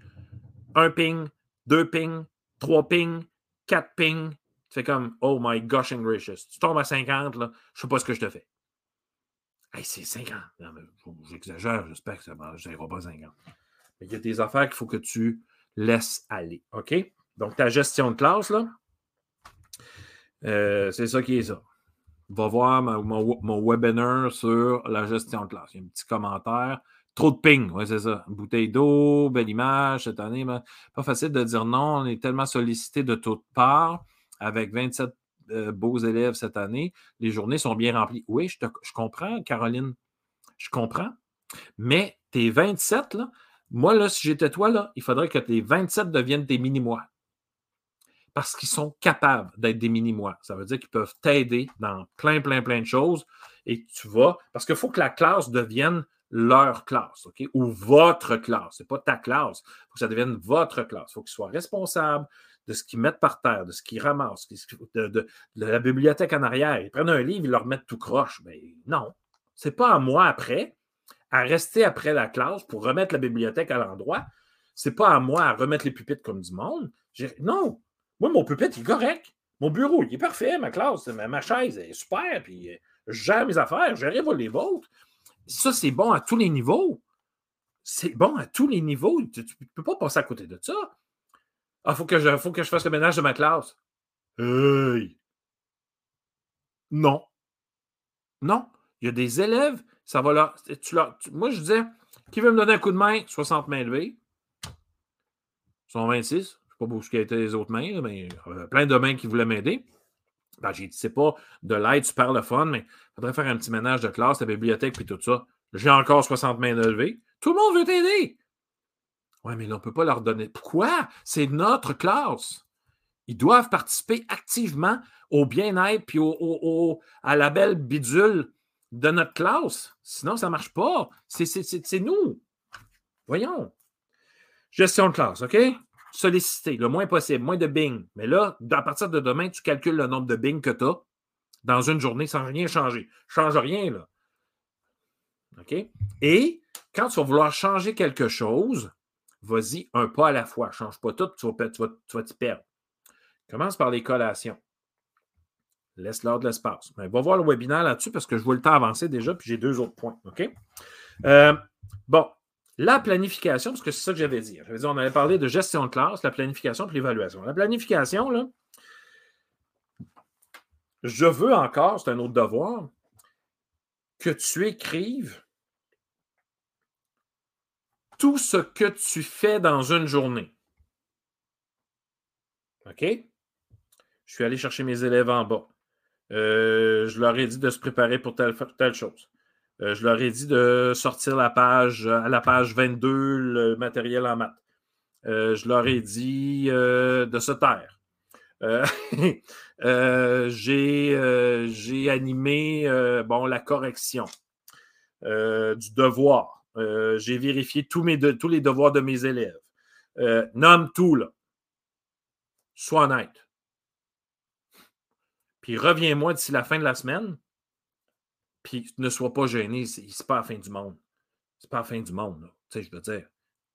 Un ping, deux pings, trois pings, 4 pings, tu fais comme Oh my gosh and gracious. Tu tombes à 50, là, je sais pas ce que je te fais. Hey, c'est 50. J'exagère, j'espère que ça n'ira pas 50. Mais il y a des affaires qu'il faut que tu laisses aller. OK? Donc, ta gestion de classe, là, euh, c'est ça qui est ça. Va voir mon, mon, webinaire sur la gestion de classe. Il y a un petit commentaire Trop de ping, oui, c'est ça. bouteille d'eau, belle image cette année. pas facile de dire non. On est tellement sollicité de toutes parts avec 27 euh, beaux élèves cette année. Les journées sont bien remplies. Oui, je, je comprends, Caroline. Je comprends. Mais tes 27, là, moi, là, si j'étais toi, là, il faudrait que tes 27 deviennent des mini-mois. Parce qu'ils sont capables d'être des mini-mois. Ça veut dire qu'ils peuvent t'aider dans plein, plein, plein de choses. Et tu vas. Parce qu'il faut que la classe devienne leur classe, OK? Ou votre classe. Ce n'est pas ta classe. Il faut que ça devienne votre classe. Il faut qu'ils soient responsables de ce qu'ils mettent par terre, de ce qu'ils ramassent, de, la bibliothèque en arrière. Ils prennent un livre, ils leur mettent tout croche. Mais non. Ce n'est pas à moi après à rester après la classe pour remettre la bibliothèque à l'endroit. C'est pas à moi à remettre les pupitres comme du monde. Non. Moi, mon pupitre, il est correct. Mon bureau, il est parfait. Ma classe, ma, chaise est super. Puis euh, je gère mes affaires. J'arrive à les vôtres. Ça, c'est bon à tous les niveaux. C'est bon à tous les niveaux. Tu ne peux pas passer à côté de ça. Ah, faut, que je, faut que je fasse le ménage de ma classe. Hey! Non. Non. Il y a des élèves ça va là. Tu moi, je disais, qui veut me donner un coup de main? 60 mains levées. 126. Je ne sais pas où étaient les autres mains, mais plein de mains qui voulaient m'aider. Ben, j'ai dit, pas de l'aide super le fun, mais il faudrait faire un petit ménage de classe, la bibliothèque, puis tout ça. J'ai encore 60 mains levées. Tout le monde veut t'aider. Oui, mais là, on ne peut pas leur donner. Pourquoi? C'est notre classe. Ils doivent participer activement au bien-être puis au, à la belle bidule de notre classe. Sinon, ça ne marche pas. C'est nous. Voyons. Gestion de classe, OK? Solliciter le moins possible, moins de bing. Mais là, à partir de demain, tu calcules le nombre de bing que tu as dans une journée sans rien changer. Change rien, là. OK? Et quand tu vas vouloir changer quelque chose, vas-y un pas à la fois. Change pas tout, tu vas, tu vas t'y perdre. Commence par les collations. Laisse-leur de l'espace. on va voir le webinaire là-dessus parce que je vois le temps avancer déjà, puis j'ai deux autres points. OK? Euh, bon, la planification, parce que c'est ça que j'avais dit. J'avais dit, on avait parlé de gestion de classe, la planification et l'évaluation. La planification, là, je veux encore, c'est un autre devoir, que tu écrives tout ce que tu fais dans une journée. OK? Je suis allé chercher mes élèves en bas. Euh, je leur ai dit de se préparer pour telle chose. Euh, je leur ai dit de sortir la page à la page 22, le matériel en maths. Euh, je leur ai dit de se taire. J'ai animé bon, la correction du devoir. J'ai vérifié tous, tous les devoirs de mes élèves. nomme tout, là. Sois honnête. Puis reviens-moi d'ici la fin de la semaine. Puis ne sois pas gêné, c'est pas la fin du monde. C'est pas la fin du monde. Tu sais, je veux dire.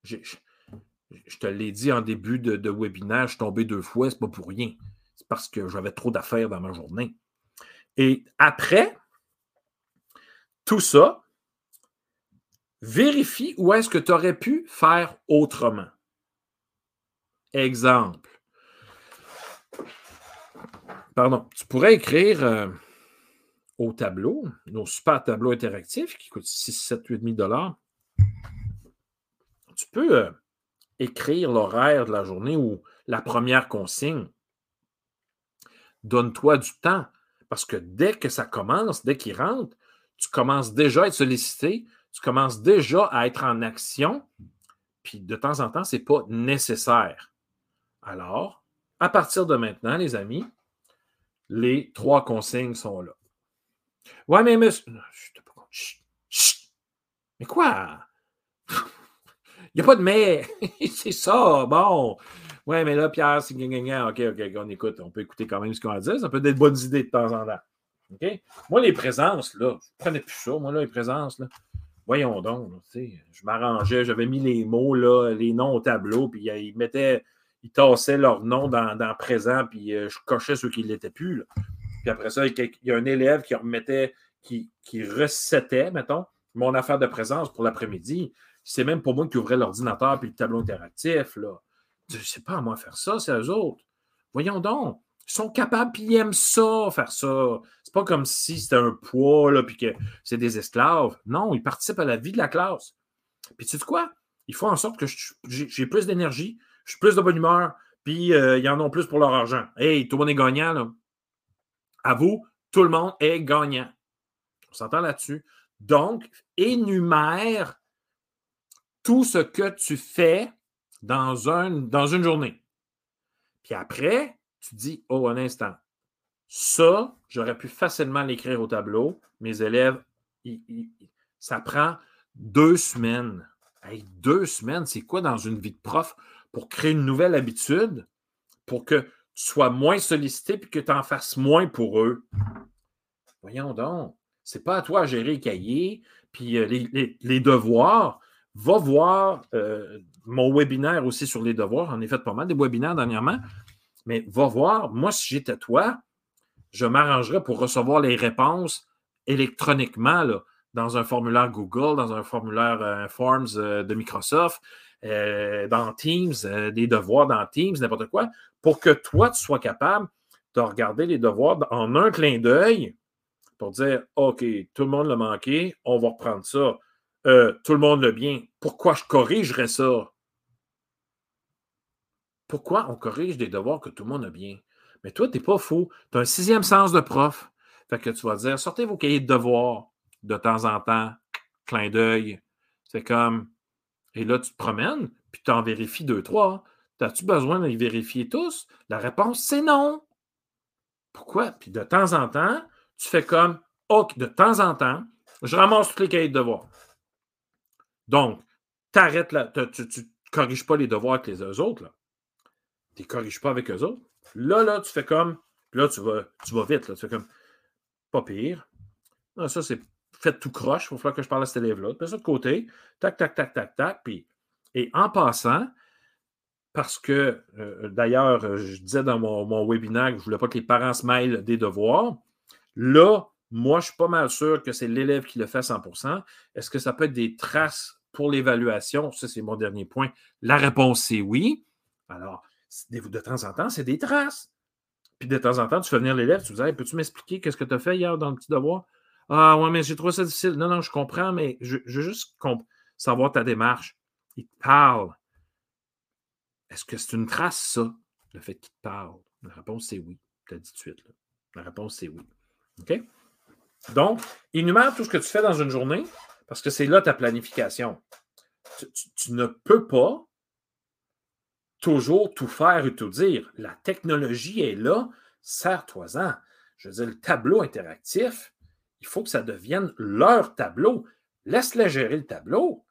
Je, te l'ai dit en début de, webinaire, je suis tombé deux fois, c'est pas pour rien. C'est parce que j'avais trop d'affaires dans ma journée. Et après tout ça, vérifie où est-ce que tu aurais pu faire autrement. Exemple pardon, tu pourrais écrire euh, au tableau, nos super tableaux interactifs qui coûtent 6, 7, 8 000 Tu peux euh, écrire l'horaire de la journée ou la première consigne. Donne-toi du temps parce que dès que ça commence, dès qu'il rentre, tu commences déjà à être sollicité, tu commences déjà à être en action, puis de temps en temps, ce n'est pas nécessaire. Alors, à partir de maintenant, les amis, les trois consignes sont là. Ouais, mais monsieur. Mais quoi? Il n'y a pas de mais. c'est ça, bon. Ouais, mais là, Pierre, c'est gagnant. OK, OK, on écoute. On peut écouter quand même ce qu'on a dit. Ça peut être des bonnes idées de temps en temps. OK? Moi, les présences, là, je ne prenais plus ça. Moi, là, les présences, là. Voyons donc, je m'arrangeais, j'avais mis les mots, là, les noms au tableau, puis euh, il mettait ils tassaient leur nom dans, présent, puis euh, je cochais ceux qui ne l'étaient plus. Puis après ça, il y a un élève qui remettait, qui, qui recettait, mettons, mon affaire de présence pour l'après-midi. C'est même pour moi qui ouvrait l'ordinateur puis le tableau interactif. Là. Je ne sais pas à moi faire ça, c'est eux autres. Voyons donc. Ils sont capables, puis ils aiment ça, faire ça. C'est pas comme si c'était un poids, là, puis que c'est des esclaves. Non, ils participent à la vie de la classe. Puis tu sais quoi? Ils font en sorte que j'ai plus d'énergie, je suis plus de bonne humeur, puis euh, ils en ont plus pour leur argent. Hey, tout le monde est gagnant, là. À vous, tout le monde est gagnant. On s'entend là-dessus. Donc, énumère tout ce que tu fais dans, un, dans une journée. Puis après, tu dis, oh, un instant, ça, j'aurais pu facilement l'écrire au tableau. Mes élèves, ça prend deux semaines. deux semaines, c'est quoi dans une vie de prof pour créer une nouvelle habitude, pour que sois moins sollicité et que tu en fasses moins pour eux? Voyons donc. C'est pas à toi à gérer les cahiers, puis euh, les, devoirs. Va voir euh, mon webinaire aussi sur les devoirs. J'en ai fait pas mal des webinaires dernièrement. Mais va voir, moi, si j'étais toi, je m'arrangerais pour recevoir les réponses électroniquement là, dans un formulaire Google, dans un formulaire euh, Forms euh, de Microsoft, euh, dans Teams, des devoirs dans Teams, n'importe quoi, pour que toi, tu sois capable de regarder les devoirs en un clin d'œil pour dire OK, tout le monde l'a manqué, on va reprendre ça. tout le monde l'a bien. Pourquoi je corrigerais ça? Pourquoi on corrige des devoirs que tout le monde a bien? Mais toi, tu n'es pas fou. Tu as un sixième sens de prof. Fait que tu vas dire sortez vos cahiers de devoirs de temps en temps, clin d'œil. C'est comme. Et là, tu te promènes, puis tu en vérifies deux, trois. As-tu besoin de les vérifier tous? La réponse, c'est non. Pourquoi? Puis de temps en temps, tu fais comme OK, de temps en temps, je ramasse tous les cahiers de devoirs. Donc, t'arrêtes là, tu ne corriges pas les devoirs avec les autres. Là tu ne corriges pas avec eux autres. Là, là, tu fais comme. Là, tu vas, tu vas vite. Là, tu fais comme. Pas pire. Non, ça, c'est fait tout croche. Il va falloir que je parle à cet élève-là. De côté. Tac, tac, tac, tac, tac. Puis, et en passant, parce que, euh, d'ailleurs, je disais dans mon, mon, webinaire que je ne voulais pas que les parents se mêlent des devoirs. Là, moi, je suis pas mal sûr que c'est l'élève qui le fait à 100% Est-ce que ça peut être des traces pour l'évaluation? Ça, c'est mon dernier point. La réponse, c'est oui. Alors, de temps en temps, c'est des traces. Puis de temps en temps, tu fais venir l'élève, tu dis Peux-tu m'expliquer qu'est-ce que tu as fait hier dans le petit devoir Ah, ouais, mais j'ai trouvé ça difficile. Non, non, je comprends, mais je, veux juste savoir ta démarche. Il te parle. Est-ce que c'est une trace, ça, le fait qu'il te parle? La réponse, c'est oui. Tu as dit tout de suite. La réponse, c'est oui. OK? Donc, énumère tout ce que tu fais dans une journée parce que c'est là ta planification. tu ne peux pas toujours tout faire et tout dire. La technologie est là, sers-toi-en. Je veux dire, le tableau interactif, il faut que ça devienne leur tableau. Laisse-les gérer le tableau.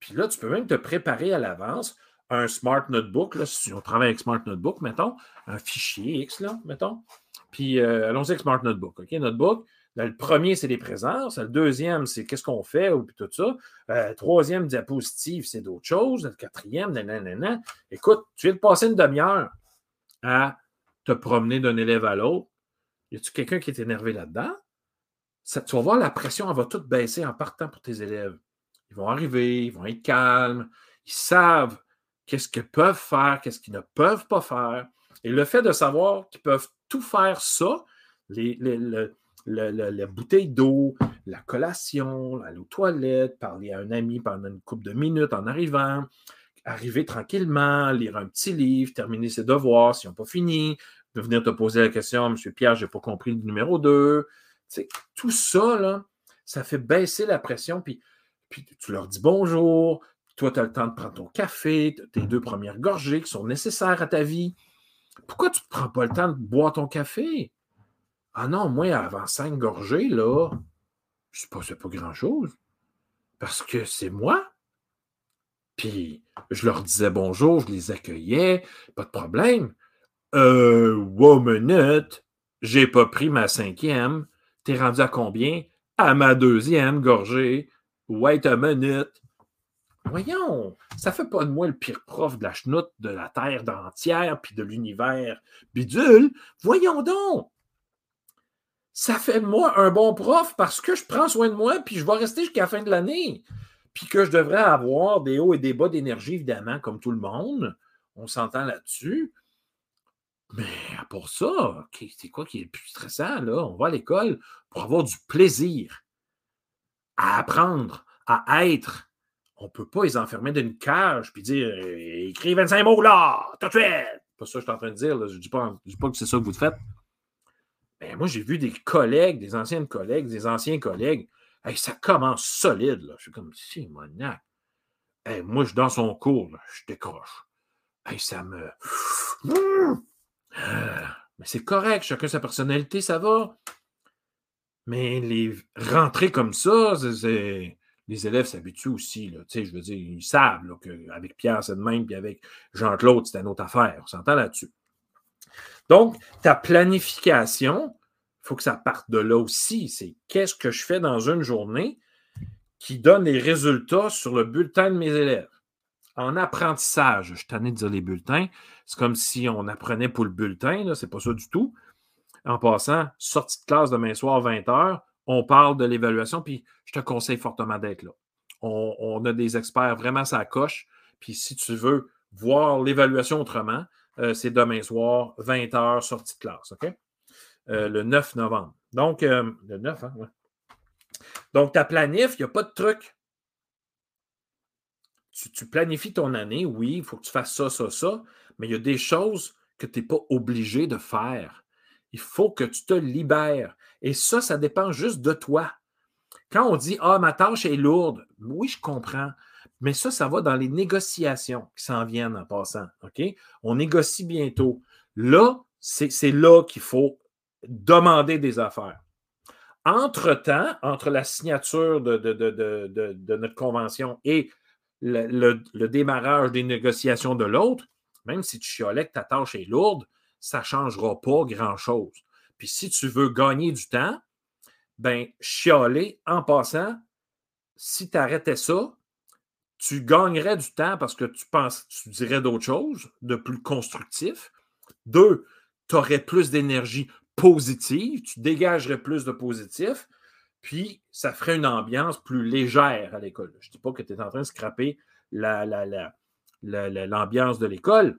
Puis là, tu peux même te préparer à l'avance un Smart Notebook, là, si on travaille avec Smart Notebook, mettons, un fichier X, là, mettons. Puis euh, allons-y avec Smart Notebook. OK, Notebook, le premier, c'est les présences. Le deuxième, c'est qu'est-ce qu'on fait ou tout ça. Euh, troisième diapositive, c'est d'autres choses. Le quatrième, nanana. Écoute, tu viens de passer une demi-heure à te promener d'un élève à l'autre. Y a-tu quelqu'un qui est énervé là-dedans? Tu vas voir, la pression, elle va toute baisser en partant pour tes élèves. Ils vont arriver, ils vont être calmes, ils savent qu'est-ce qu'ils peuvent faire, qu'est-ce qu'ils ne peuvent pas faire. Et le fait de savoir qu'ils peuvent tout faire ça, les, la bouteille d'eau, la collation, aller aux toilettes, parler à un ami pendant une couple de minutes en arrivant, arriver tranquillement, lire un petit livre, terminer ses devoirs s'ils n'ont pas fini, de venir te poser la question, Monsieur Pierre, je n'ai pas compris le numéro 2. Tout ça, ça fait baisser la pression, puis, tu leur dis bonjour, toi, tu as le temps de prendre ton café, tes deux premières gorgées qui sont nécessaires à ta vie. Pourquoi tu ne prends pas le temps de boire ton café? Ah non, moi, avant cinq gorgées, là, je pas, pas grand-chose. Parce que c'est moi. Puis je leur disais bonjour, je les accueillais, pas de problème. Euh, wow, minute, j'ai pas pris ma cinquième. T'es rendu à combien? À ma deuxième gorgée. Wait a minute. Voyons, ça fait pas de moi le pire prof de la chenoute de la Terre entière puis de l'univers bidule. Voyons donc ça fait de moi un bon prof parce que je prends soin de moi, puis je vais rester jusqu'à la fin de l'année. Puis que je devrais avoir des hauts et des bas d'énergie, évidemment, comme tout le monde. On s'entend là-dessus. Mais pour ça, c'est quoi qui est le plus stressant, là? On va à l'école pour avoir du plaisir à apprendre, à être. On ne peut pas les enfermer dans une cage puis dire écris 25 mots là, tout de suite. Pas ça que je suis en train de dire. Je ne dis, pas que c'est ça que vous faites. Mais moi, j'ai vu des collègues, des anciennes collègues, des anciens collègues. ça commence solide. Là. Je suis comme si, monac. moi, je suis dans son cours, je décroche. ça me. Mais c'est correct, chacun sa personnalité, ça va. Mais les rentrées comme ça, les élèves s'habituent aussi. Je veux dire, ils savent qu'avec Pierre, c'est de même, puis avec Jean-Claude, c'est une autre affaire. On s'entend là-dessus. Donc, ta planification, il faut que ça parte de là aussi. C'est qu'est-ce que je fais dans une journée qui donne les résultats sur le bulletin de mes élèves? En apprentissage, je ai de dire les bulletins, c'est comme si on apprenait pour le bulletin, ce n'est pas ça du tout en passant, sortie de classe demain soir, 20h, on parle de l'évaluation, puis je te conseille fortement d'être là. On, a des experts vraiment ça coche. Puis si tu veux voir l'évaluation autrement, euh, c'est demain soir, 20h, sortie de classe, OK? Euh, le 9 novembre. Donc, euh, le 9, hein? Donc, ta planif, il n'y a pas de truc. Tu, tu, planifies ton année, oui, il faut que tu fasses ça, ça, ça, mais il y a des choses que tu n'es pas obligé de faire. Il faut que tu te libères. Et ça, ça dépend juste de toi. Quand on dit Ah, ma tâche est lourde, oui, je comprends. Mais ça, ça va dans les négociations qui s'en viennent en passant. OK? On négocie bientôt. Là, c'est là qu'il faut demander des affaires. Entre-temps, entre la signature de, de, notre convention et le, démarrage des négociations de l'autre, même si tu chiolais que ta tâche est lourde, ça ne changera pas grand-chose. Puis si tu veux gagner du temps, ben chialer en passant, si tu arrêtais ça, tu gagnerais du temps parce que tu penses, tu dirais d'autres choses, de plus constructif. Deux, tu aurais plus d'énergie positive, tu dégagerais plus de positif, puis ça ferait une ambiance plus légère à l'école. Je ne dis pas que tu es en train de scraper l'ambiance la, la, de l'école,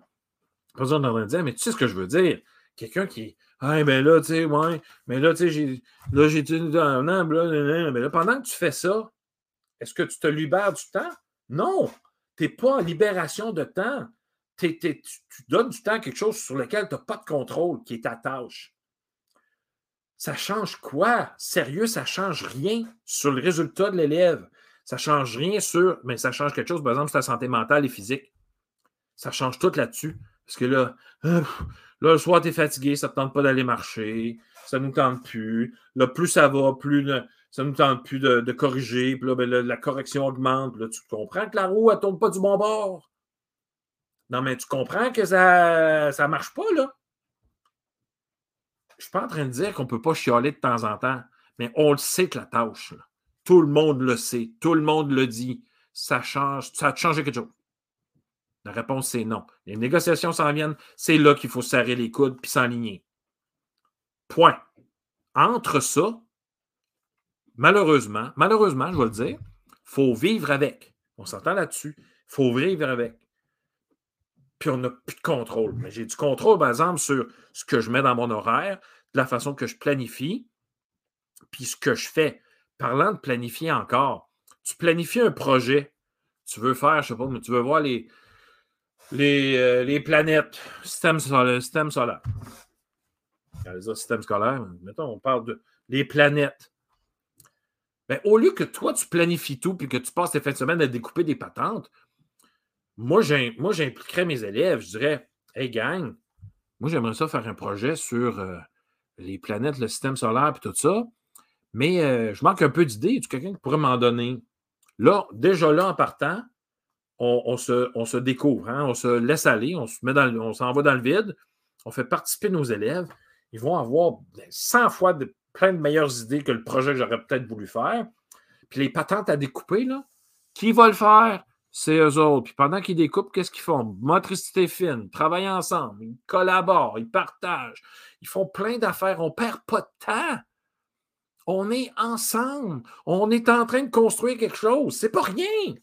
pas besoin d'en dire, mais tu sais ce que je veux dire. Quelqu'un qui. Ah, ben là, tu sais, ouais, mais là, tu sais, j'ai. Là, j'ai là, mais pendant que tu fais ça, est-ce que tu te libères du temps? Non! Tu n'es pas en libération de temps. tu, tu, donnes du temps à quelque chose sur lequel tu n'as pas de contrôle, qui est ta tâche. Ça change quoi? Sérieux, ça change rien sur le résultat de l'élève. Ça change rien sur. Mais ça change quelque chose, par exemple, sur ta santé mentale et physique. Ça change tout là-dessus. Parce que là, là le soir, tu es fatigué, ça ne te tente pas d'aller marcher, ça ne nous tente plus. Là, plus ça va, plus ça ne nous tente plus de, corriger. Puis là, ben, la correction augmente. là, tu comprends que la roue, elle ne tourne pas du bon bord? Non, mais tu comprends que ça ne marche pas, là. Je suis pas en train de dire qu'on ne peut pas chialer de temps en temps, mais on le sait que la tâche, tout le monde le sait, tout le monde le dit. Ça change, ça a changé quelque chose. La réponse, c'est non. Les négociations s'en viennent, c'est là qu'il faut serrer les coudes puis s'enligner. Point. Entre ça, malheureusement, malheureusement, je vais le dire, il faut vivre avec. On s'entend là-dessus. Il faut vivre avec. Puis on n'a plus de contrôle. Mais j'ai du contrôle, par exemple, sur ce que je mets dans mon horaire, de la façon que je planifie, puis ce que je fais. Parlant de planifier encore, tu planifies un projet. Tu veux faire, je ne sais pas, mais tu veux voir les, les, euh, les planètes, système solaire. Système solaire. système scolaire, mettons, on parle de les planètes. Ben, au lieu que toi, tu planifies tout puis que tu passes tes fins de semaine à découper des patentes, moi, j'impliquerais mes élèves. Je dirais Hey, gang, moi, j'aimerais ça faire un projet sur euh, les planètes, le système solaire et tout ça. Mais euh, je manque un peu d'idées. Tu quelqu'un qui pourrait m'en donner? Là, déjà là, en partant, on, se, découvre, hein, on se laisse aller, on se met dans, on s'envoie dans le vide, on fait participer nos élèves. Ils vont avoir 100 fois de, plein de meilleures idées que le projet que j'aurais peut-être voulu faire. Puis les patentes à découper, là, qui va le faire? C'est eux autres. Puis pendant qu'ils découpent, qu'est-ce qu'ils font? Motricité fine, travaillent ensemble, ils collaborent, ils partagent, ils font plein d'affaires. On ne perd pas de temps. On est ensemble. On est en train de construire quelque chose. C'est pas rien.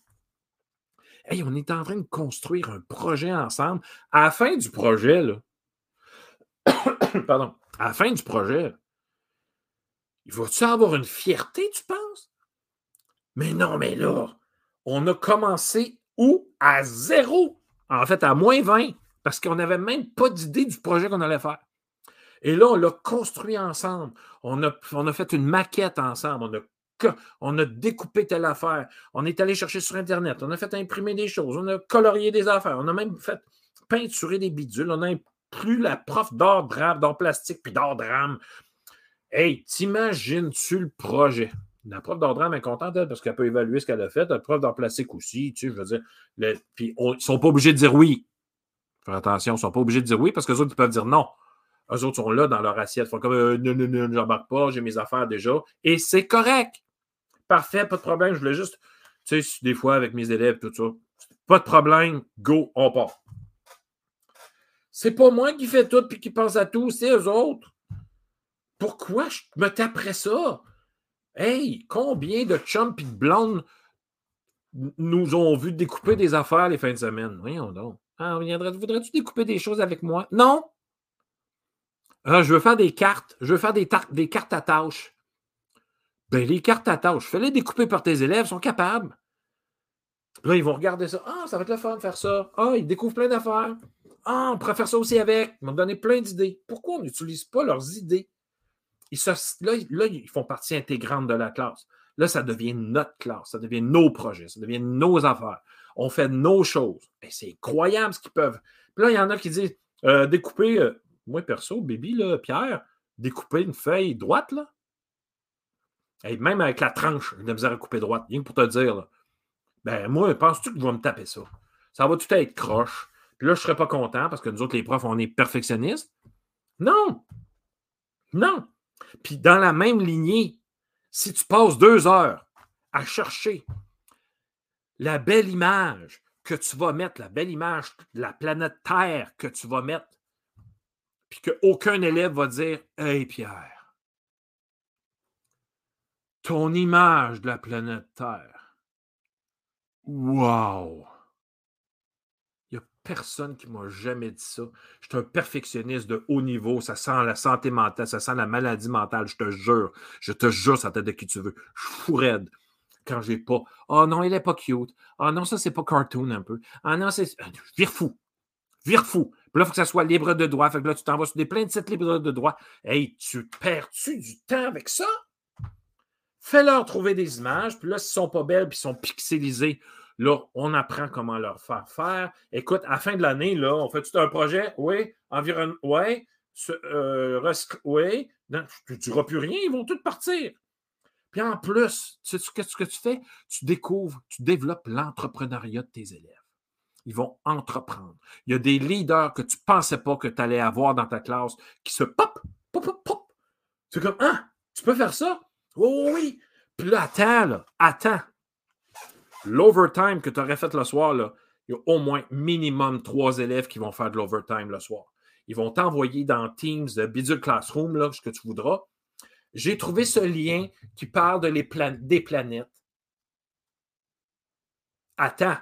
Hey, on est en train de construire un projet ensemble. À la fin du projet, là, pardon, à la fin du projet, il va-tu avoir une fierté, tu penses? Mais non, mais là, on a commencé où? À zéro. En fait, à moins 20, parce qu'on n'avait même pas d'idée du projet qu'on allait faire. Et là, on l'a construit ensemble. On a, fait une maquette ensemble. On a, on a découpé telle affaire. On est allé chercher sur Internet. On a fait imprimer des choses. On a colorié des affaires. On a même fait peinturer des bidules. On a inclus la prof d'art drame, plastique, puis d'art drame. Hey, t'imagines-tu le projet? La prof d'art drame est contente, parce qu'elle peut évaluer ce qu'elle a fait. La prof d'art plastique aussi, tu sais, je veux dire. puis ils ne sont pas obligés de dire oui. Faire attention, ils ne sont pas obligés de dire oui parce que les autres, peuvent dire non. Eux autres sont là dans leur assiette. Ils font comme euh, non, non, non, j'embarque pas, j'ai mes affaires déjà. Et c'est correct. Parfait, pas de problème. Je voulais juste, tu sais, des fois avec mes élèves, tout ça. Pas de problème, go, on part. C'est pas moi qui fais tout et qui pense à tout, c'est eux autres. Pourquoi je me taperais ça? Hey, combien de chums et de blondes nous ont vu découper des affaires les fins de semaine? Voyons donc. Ah, voudrais-tu découper des choses avec moi? Non! Ah, je veux faire des cartes. Je veux faire des, cartes à tâches. Ben, les cartes à tâches, fais-les découper par tes élèves, ils sont capables. Là, ils vont regarder ça. Ah, ça va être le fun de faire ça. Ah, ils découvrent plein d'affaires. Ah, on pourrait faire ça aussi avec. Ils m'ont donné plein d'idées. Pourquoi on n'utilise pas leurs idées? Là, ils font partie intégrante de la classe. Là, ça devient notre classe, ça devient nos projets, ça devient nos affaires. On fait nos choses. C'est incroyable ce qu'ils peuvent. Puis là, il y en a qui disent euh, découper, euh, moi perso, baby, là, Pierre, découper une feuille droite, là. Et même avec la tranche, de misère à couper droite, rien que pour te dire. Ben, moi, penses-tu que je vais me taper ça? Ça va tout être croche. Puis là, je ne serais pas content parce que nous autres, les profs, on est perfectionnistes. Non! Non! Puis dans la même lignée, si tu passes deux heures à chercher la belle image que tu vas mettre, la belle image de la planète Terre que tu vas mettre, puis qu'aucun élève va dire Hey Pierre, ton image de la planète Terre, wow! Personne qui m'a jamais dit ça. Je suis un perfectionniste de haut niveau. Ça sent la santé mentale, ça sent la maladie mentale. Je te jure. Je te jure, ça tête de qui tu veux. Je suis fou raide quand j'ai pas. Oh non, il est pas cute. Oh non, ça, c'est pas cartoon un peu. Ah non, c'est. Vire fou. Vire fou. Puis là, il faut que ça soit libre de droit. Fait que là, tu t'envoies sur des plein de sites libres de droit. Hey, tu perds-tu du temps avec ça? Fais-leur trouver des images. Puis là, s'ils sont pas belles, puis ils sont pixelisés, Là, on apprend comment leur faire faire. Écoute, à la fin de l'année, là, on fait tout un projet. Oui, environnement. Oui, euh, oui. tu ne diras plus rien, ils vont tous partir. Puis en plus, tu sais ce que tu fais? Tu découvres, tu développes l'entrepreneuriat de tes élèves. Ils vont entreprendre. Il y a des leaders que tu ne pensais pas que tu allais avoir dans ta classe qui se pop, pop, pop, pop. C'est comme, ah, tu peux faire ça? Oh oui. Puis là, attends, attends l'overtime que tu aurais fait le soir, il y a au moins minimum trois élèves qui vont faire de l'overtime le soir. Ils vont t'envoyer dans Teams, Bidule Classroom, là, ce que tu voudras. J'ai trouvé ce lien qui parle des planètes. Attends,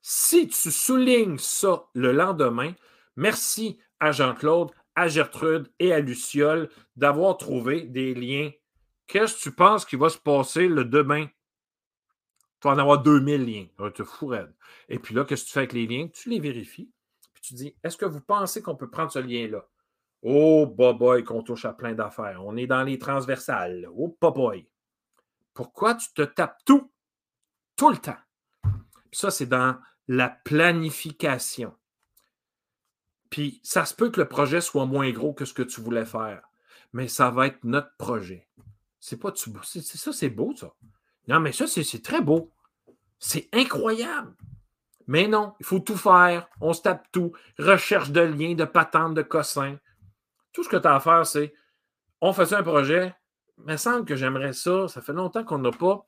si tu soulignes ça le lendemain, merci à Jean-Claude, à Gertrude et à Luciole d'avoir trouvé des liens. Qu'est-ce que tu penses qui va se passer le demain? Tu vas en avoir 2000 liens. Tu te fou Et puis là, qu'est-ce que tu fais avec les liens? Tu les vérifies. Puis tu dis, est-ce que vous pensez qu'on peut prendre ce lien-là? Oh, boy, qu'on touche à plein d'affaires. On est dans les transversales. Oh, boy. Pourquoi tu te tapes tout, tout le temps? Puis ça, c'est dans la planification. Puis ça se peut que le projet soit moins gros que ce que tu voulais faire, mais ça va être notre projet. C'est pas ça, c'est beau, ça. Non, mais ça, c'est très beau. C'est incroyable. Mais non, il faut tout faire. On se tape tout. Recherche de liens, de patentes, de cossins. Tout ce que tu as à faire, c'est on fait un projet, il semble que j'aimerais ça. Ça fait longtemps qu'on n'a pas.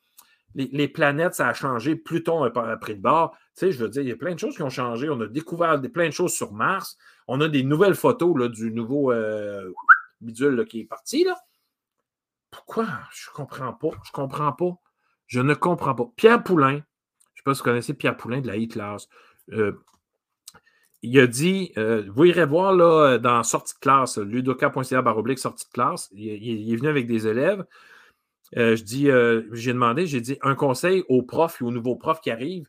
Les, planètes, ça a changé. Pluton a pris de bord. Tu sais, je veux dire, il y a plein de choses qui ont changé. On a découvert des, plein de choses sur Mars. On a des nouvelles photos du nouveau euh, bidule qui est parti. Là. Pourquoi? Je ne comprends pas. Je ne comprends pas. Je ne comprends pas. Pierre Poulain, pas si vous connaissez Pierre Poulain de la e-class. Euh, il a dit, euh, vous irez voir là, dans sortie de classe, ludoka.ca baroblique sortie de classe, il, est venu avec des élèves. je dis, j'ai demandé, j'ai dit un conseil aux profs et aux nouveaux profs qui arrivent.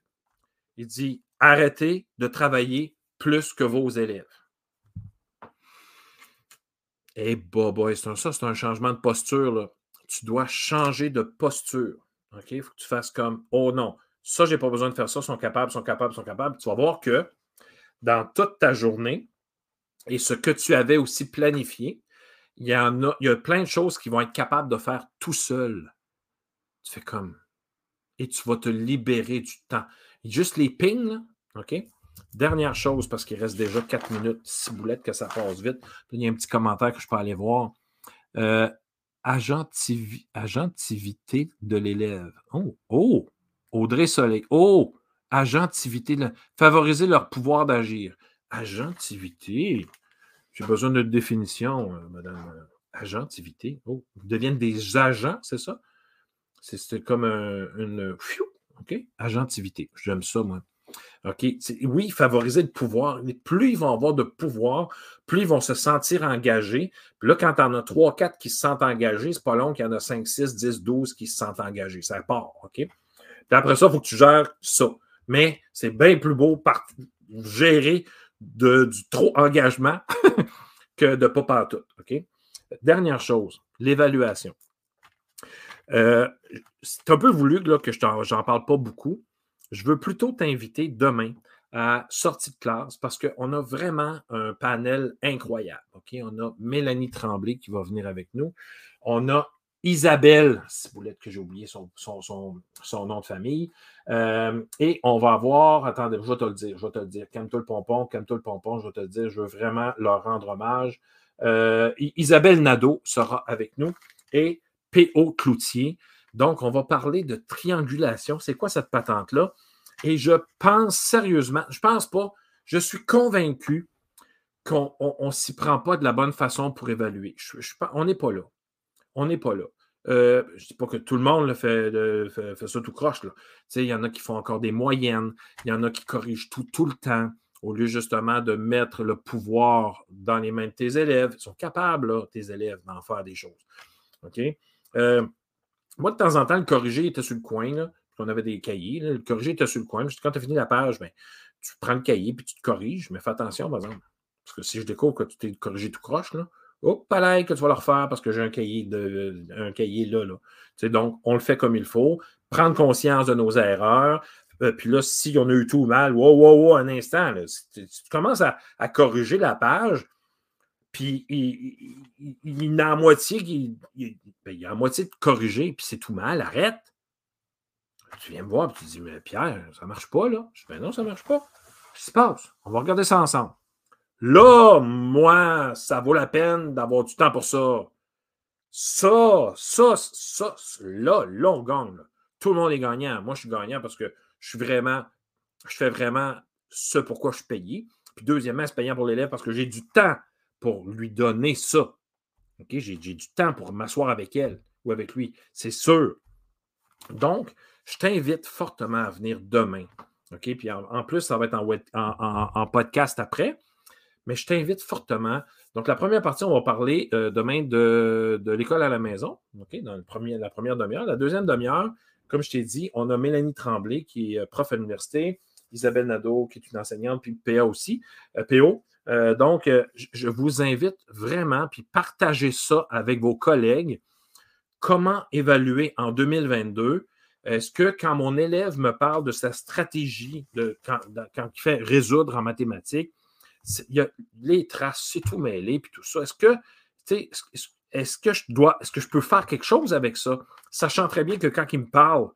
Il dit arrêtez de travailler plus que vos élèves. Eh, bah, ça, c'est un changement de posture. Tu dois changer de posture. OK? Il faut que tu fasses comme Oh non, ça, je n'ai pas besoin de faire ça, ils sont capables, sont capables, sont capables. Tu vas voir que dans toute ta journée et ce que tu avais aussi planifié, il y, en a, il y a plein de choses qui vont être capables de faire tout seul. Tu fais comme. Et tu vas te libérer du temps. Juste les pings, OK? Dernière chose, parce qu'il reste déjà 4 minutes, six boulettes, que ça passe vite. Il y a un petit commentaire que je peux aller voir. Euh, agentivité de l'élève. Oh, oh, Audrey Soleil. Oh, agentivité. Favoriser leur pouvoir d'agir. Agentivité? J'ai besoin de définition, euh, madame. Euh, agentivité. Oh, ils deviennent des agents, c'est ça? C'est comme une. OK? Agentivité. J'aime ça, moi. OK? Oui, favoriser le pouvoir. Plus ils vont avoir de pouvoir, plus ils vont se sentir engagés. Puis là, quand en as 3, 4 qui se sentent engagés, c'est pas long qu'il y en a 5, 6, 10, 12 qui se sentent engagés. Ça part. OK? Puis après ça, il faut que tu gères ça. Mais c'est bien plus beau gérer du trop engagement que de pas partout. OK? Dernière chose, l'évaluation. Euh, c'est un peu voulu que je n'en parle pas beaucoup, je veux plutôt t'inviter demain à sortie de classe parce qu'on a vraiment un panel incroyable. On a Mélanie Tremblay qui va venir avec nous. On a Isabelle Ciboulette, que j'ai oublié son, son, nom de famille. Euh, et on va avoir, attendez, je vais te le dire, je vais te le dire, calme-toi le pompon, calme-toi le pompon, je vais te le dire, je veux vraiment leur rendre hommage. Euh, Isabelle Nadeau sera avec nous et P.O. Cloutier. Donc, on va parler de triangulation. C'est quoi cette patente-là? Et je pense sérieusement, je pense pas, je suis convaincu qu'on ne s'y prend pas de la bonne façon pour évaluer. Je, on n'est pas là. On n'est pas là. Euh, je ne dis pas que tout le monde fait, ça tout croche. Il y en a qui font encore des moyennes, il y en a qui corrigent tout tout le temps, au lieu justement de mettre le pouvoir dans les mains de tes élèves. Ils sont capables, tes élèves, d'en faire des choses. OK? Euh, moi, de temps en temps, le corrigé était sur le coin. On avait des cahiers. le corrigé était sur le coin. Quand tu as fini la page, ben, tu prends le cahier puis tu te corriges. Mais fais attention, par exemple. Parce que si je découvre que tu t'es corrigé tout croche, là, hop, pareil, que tu vas le refaire parce que j'ai un cahier, de, un cahier là. là. donc, on le fait comme il faut. Prendre conscience de nos erreurs. Euh, puis là, si on a eu tout mal, wow, wow, wow, un instant, tu, commences à, à, corriger la page, puis il, il, il, a moitié, il, ben, il, a moitié de corriger, puis c'est tout mal, arrête. Tu viens me voir, puis tu dis, mais Pierre, ça ne marche pas, là. Je dis, ben non, ça ne marche pas. Qu'est-ce qui se passe? On va regarder ça ensemble. Là, moi, ça vaut la peine d'avoir du temps pour ça. Ça, ça, ça, là, là, on gagne. Tout le monde est gagnant. Moi, je suis gagnant parce que je suis vraiment, je fais vraiment ce pourquoi je suis payé. Puis deuxièmement, c'est payant pour l'élève parce que j'ai du temps pour lui donner ça. J'ai du temps pour m'asseoir avec elle ou avec lui, c'est sûr. Donc, je t'invite fortement à venir demain. Puis en, plus, ça va être en, podcast après. Mais je t'invite fortement. Donc, la première partie, on va parler euh, demain de, l'école à la maison? Dans le premier, la première demi-heure. La deuxième demi-heure, comme je t'ai dit, on a Mélanie Tremblay, qui est euh, prof à l'université, Isabelle Nadeau, qui est une enseignante, puis PA aussi, euh, PO. Donc, je vous invite vraiment, puis partagez ça avec vos collègues. Comment évaluer en 2022? Est-ce que quand mon élève me parle de sa stratégie, de, quand, il fait résoudre en mathématiques, y a les traces, c'est tout mêlé, puis tout ça. Est-ce que, est-ce que je dois, est-ce que je peux faire quelque chose avec ça, sachant très bien que quand il me parle,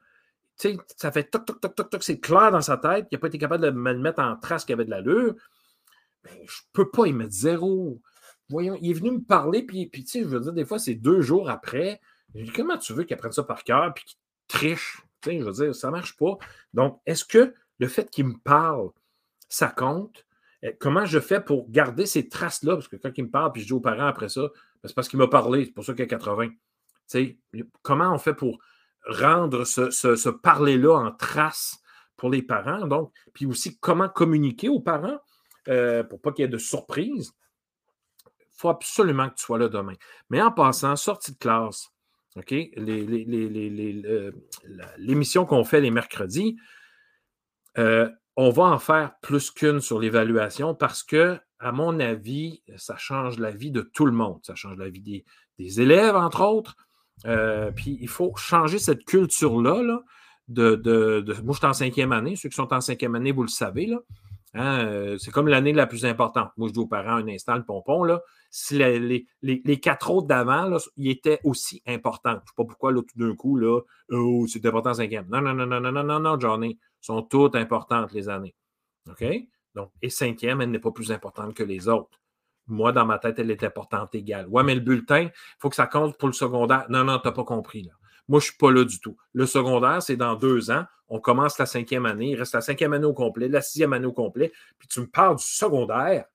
ça fait toc, toc, toc, toc, toc, c'est clair dans sa tête, il n'a pas été capable de me le mettre en trace qu'il avait de l'allure ben, je ne peux pas y mettre zéro. Voyons, il est venu me parler, puis, puis tu sais, je veux dire, des fois, c'est deux jours après. comment tu veux qu'il apprenne ça par cœur, puis qu'il triche? Je veux dire, ça ne marche pas. Donc, est-ce que le fait qu'il me parle, ça compte? Eh, comment je fais pour garder ces traces-là? Parce que quand il me parle, puis je dis aux parents après ça, ben, c'est parce qu'il m'a parlé, c'est pour ça qu'il y a 80. Tu sais, comment on fait pour rendre ce, ce, parler-là en trace pour les parents? Donc, puis aussi, comment communiquer aux parents? euh, pour pas qu'il y ait de surprise? Il faut absolument que tu sois là demain. Mais en passant, sortie de classe, OK? L'émission qu'on fait les mercredis, euh, on va en faire plus qu'une sur l'évaluation parce que, à mon avis, ça change la vie de tout le monde. Ça change la vie des, élèves, entre autres. Euh, puis il faut changer cette culture-là. de, de, moi, je suis en cinquième année. Ceux qui sont en cinquième année, vous le savez. Là. Hein, euh, c'est comme l'année la plus importante. Moi, je dis aux parents un instant le pompon. Là, si les, quatre autres d'avant, ils étaient aussi importants. Je ne sais pas pourquoi, là, tout d'un coup, là, oh, c'est important en cinquième. Non, non, non, non, non, non, non, non, Johnny. Sont toutes importantes, les années. OK? Donc, et cinquième, elle n'est pas plus importante que les autres. Moi, dans ma tête, elle est importante égale. Ouais, mais le bulletin, il faut que ça compte pour le secondaire. Non, non, tu n'as pas compris. Là. Moi, je ne suis pas là du tout. Le secondaire, c'est dans deux ans. On commence la cinquième année. Il reste la cinquième année au complet, la sixième année au complet. Puis tu me parles du secondaire.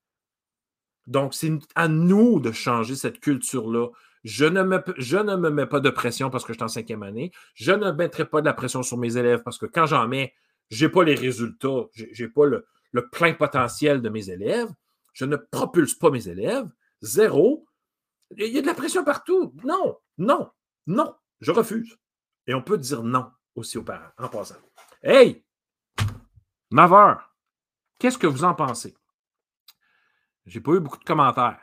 Donc, c'est à nous de changer cette culture-là. Je ne, me, je ne me mets pas de pression parce que je suis en cinquième année. Je ne mettrai pas de la pression sur mes élèves parce que quand j'en mets, je n'ai pas les résultats, je n'ai pas le, le plein potentiel de mes élèves. Je ne propulse pas mes élèves. Zéro. Il y a de la pression partout. Non, non, non. Je refuse. Et on peut dire non aussi aux parents en passant. Hey! Maveur, qu'est-ce que vous en pensez? J'ai pas eu beaucoup de commentaires.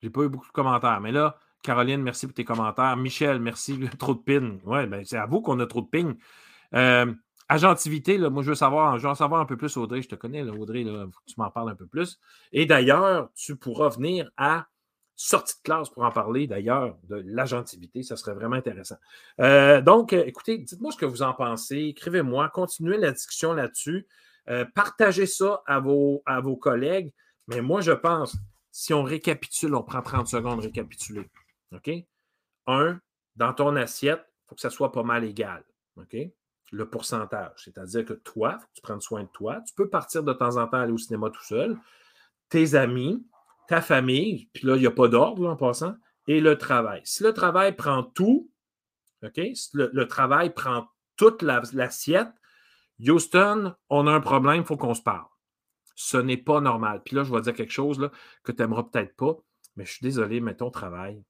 J'ai pas eu beaucoup de commentaires. Mais là, Caroline, merci pour tes commentaires. Michel, merci. Trop de ping. Oui, ben, c'est à vous qu'on a trop de ping. Euh, agentivité, moi, je veux savoir, je veux en savoir un peu plus, Audrey. Je te connais, Audrey, là, tu m'en parles un peu plus. Et d'ailleurs, tu pourras venir à sortie de classe pour en parler d'ailleurs de l'agentivité. Ça serait vraiment intéressant. Euh, donc, euh, écoutez, dites-moi ce que vous en pensez. Écrivez-moi, continuez la discussion là-dessus. Euh, partagez ça à vos, à vos collègues. Mais moi, je pense, si on récapitule, on prend 30 secondes de récapituler. OK? Un, dans ton assiette, il faut que ça soit pas mal égal. OK? Le pourcentage. C'est-à-dire que toi, faut que tu prennes soin de toi. Tu peux partir de temps en temps aller au cinéma tout seul. Tes amis, ta famille, puis là, il n'y a pas d'ordre en passant, et le travail. Si le travail prend tout, OK? Le, travail prend toute l'assiette, Houston, on a un problème, il faut qu'on se parle. Ce n'est pas normal. Puis là, je vais dire quelque chose que tu n'aimeras peut-être pas, mais je suis désolé, mais ton travail,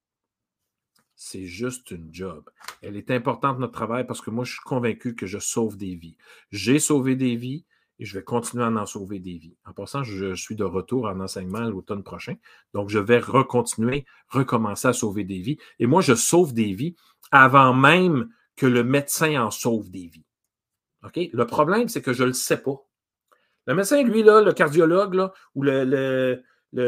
c'est juste une job. Elle est importante, notre travail, parce que moi, je suis convaincu que je sauve des vies. J'ai sauvé des vies, et je vais continuer à en sauver des vies. En passant, je suis de retour en enseignement l'automne prochain, donc je vais recontinuer, recommencer à sauver des vies. Et moi, je sauve des vies avant même que le médecin en sauve des vies. OK? Le problème, c'est que je ne le sais pas. Le médecin, lui, là, le cardiologue, ou le,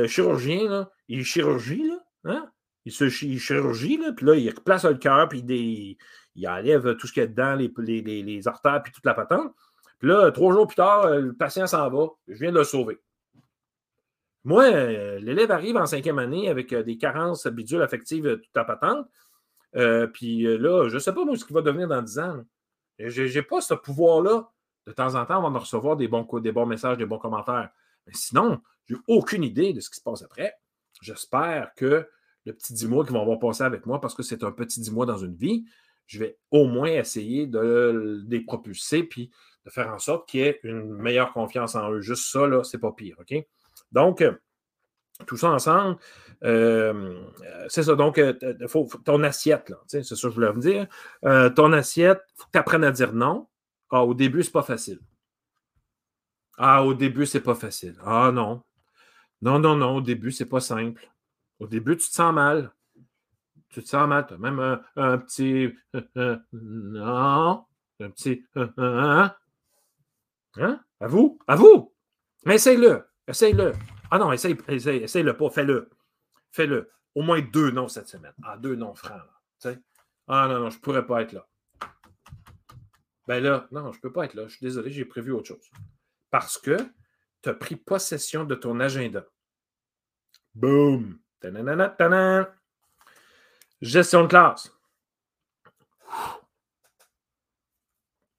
chirurgien, il chirurgie, là, hein? Il se chirurgie, là, puis là, il replace le cœur, puis il, il, enlève tout ce qu'il y a dedans, les, les, les artères, puis toute la patente. Puis là, trois jours plus tard, euh, le patient s'en va. Je viens de le sauver. Moi, euh, l'élève arrive en cinquième année avec euh, des carences bidules affectives tout à patente. puis là, je ne sais pas moi ce qu'il va devenir dans dix ans. Je n'ai pas ce pouvoir-là. De temps en temps, on va recevoir des bons, des bons messages, des bons commentaires. Mais sinon, je n'ai aucune idée de ce qui se passe après. J'espère que le petit dix mois qui vont avoir passé avec moi, parce que c'est un petit dix mois dans une vie, je vais au moins essayer de les propulser puis de faire en sorte qu'il y ait une meilleure confiance en eux. Juste ça, là, c'est pas pire. OK? Donc, euh, tout ça ensemble, euh, c'est ça. Donc, euh, ton assiette, là, c'est ça que je voulais vous dire. ton assiette, il faut que tu apprennes à dire non. Ah, au début, c'est pas facile. Ah, au début, c'est pas facile. Ah, non. Non, non, non, au début, c'est pas simple. Au début, tu te sens mal. Tu te sens mal. Tu as même un, petit. non. Un petit. Hein? Hein? À vous? À vous! Mais essaye-le. Essaye-le. Ah non, essaye, essaye, le pas. Fais-le. Fais-le. Au moins deux noms cette semaine. Ah, deux noms francs. Ah non, non, je ne pourrais pas être là. Ben là, non, je ne peux pas être là. Je suis désolé, j'ai prévu autre chose. Parce que tu as pris possession de ton agenda. Boom! Gestion de classe.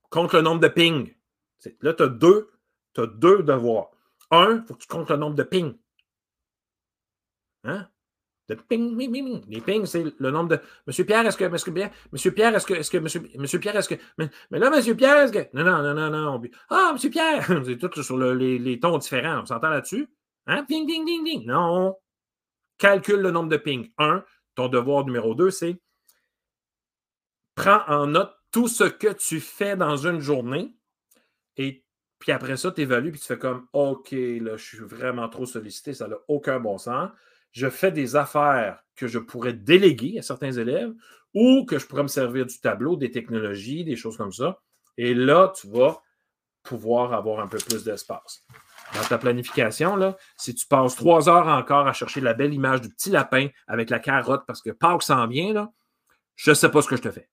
Compte le nombre de ping. Là, tu as deux, as deux devoirs. Un, il faut que tu comptes le nombre de pings. Hein? De ping, ping, ping. Les pings, c'est le nombre de. Monsieur Pierre, est-ce que. Monsieur Pierre, Monsieur Pierre, est-ce que. Est-ce que Monsieur, Monsieur Pierre, est-ce que. Mais, là, Monsieur Pierre, est-ce que. Non, non, non, non, non. Ah, Monsieur Pierre! C'est tout sur les, les, tons différents. On s'entend là-dessus? Hein? Ding, ding, ding, ding. Non. Calcule le nombre de pings. Un, ton devoir numéro deux, c'est prends en note tout ce que tu fais dans une journée et puis après ça, tu évalues puis tu fais comme OK, là, je suis vraiment trop sollicité, ça n'a aucun bon sens. Je fais des affaires que je pourrais déléguer à certains élèves ou que je pourrais me servir du tableau, des technologies, des choses comme ça. Et là, tu vas pouvoir avoir un peu plus d'espace. Dans ta planification, si tu passes trois heures encore à chercher la belle image du petit lapin avec la carotte parce que Pâques s'en vient, je ne sais pas ce que je te fais.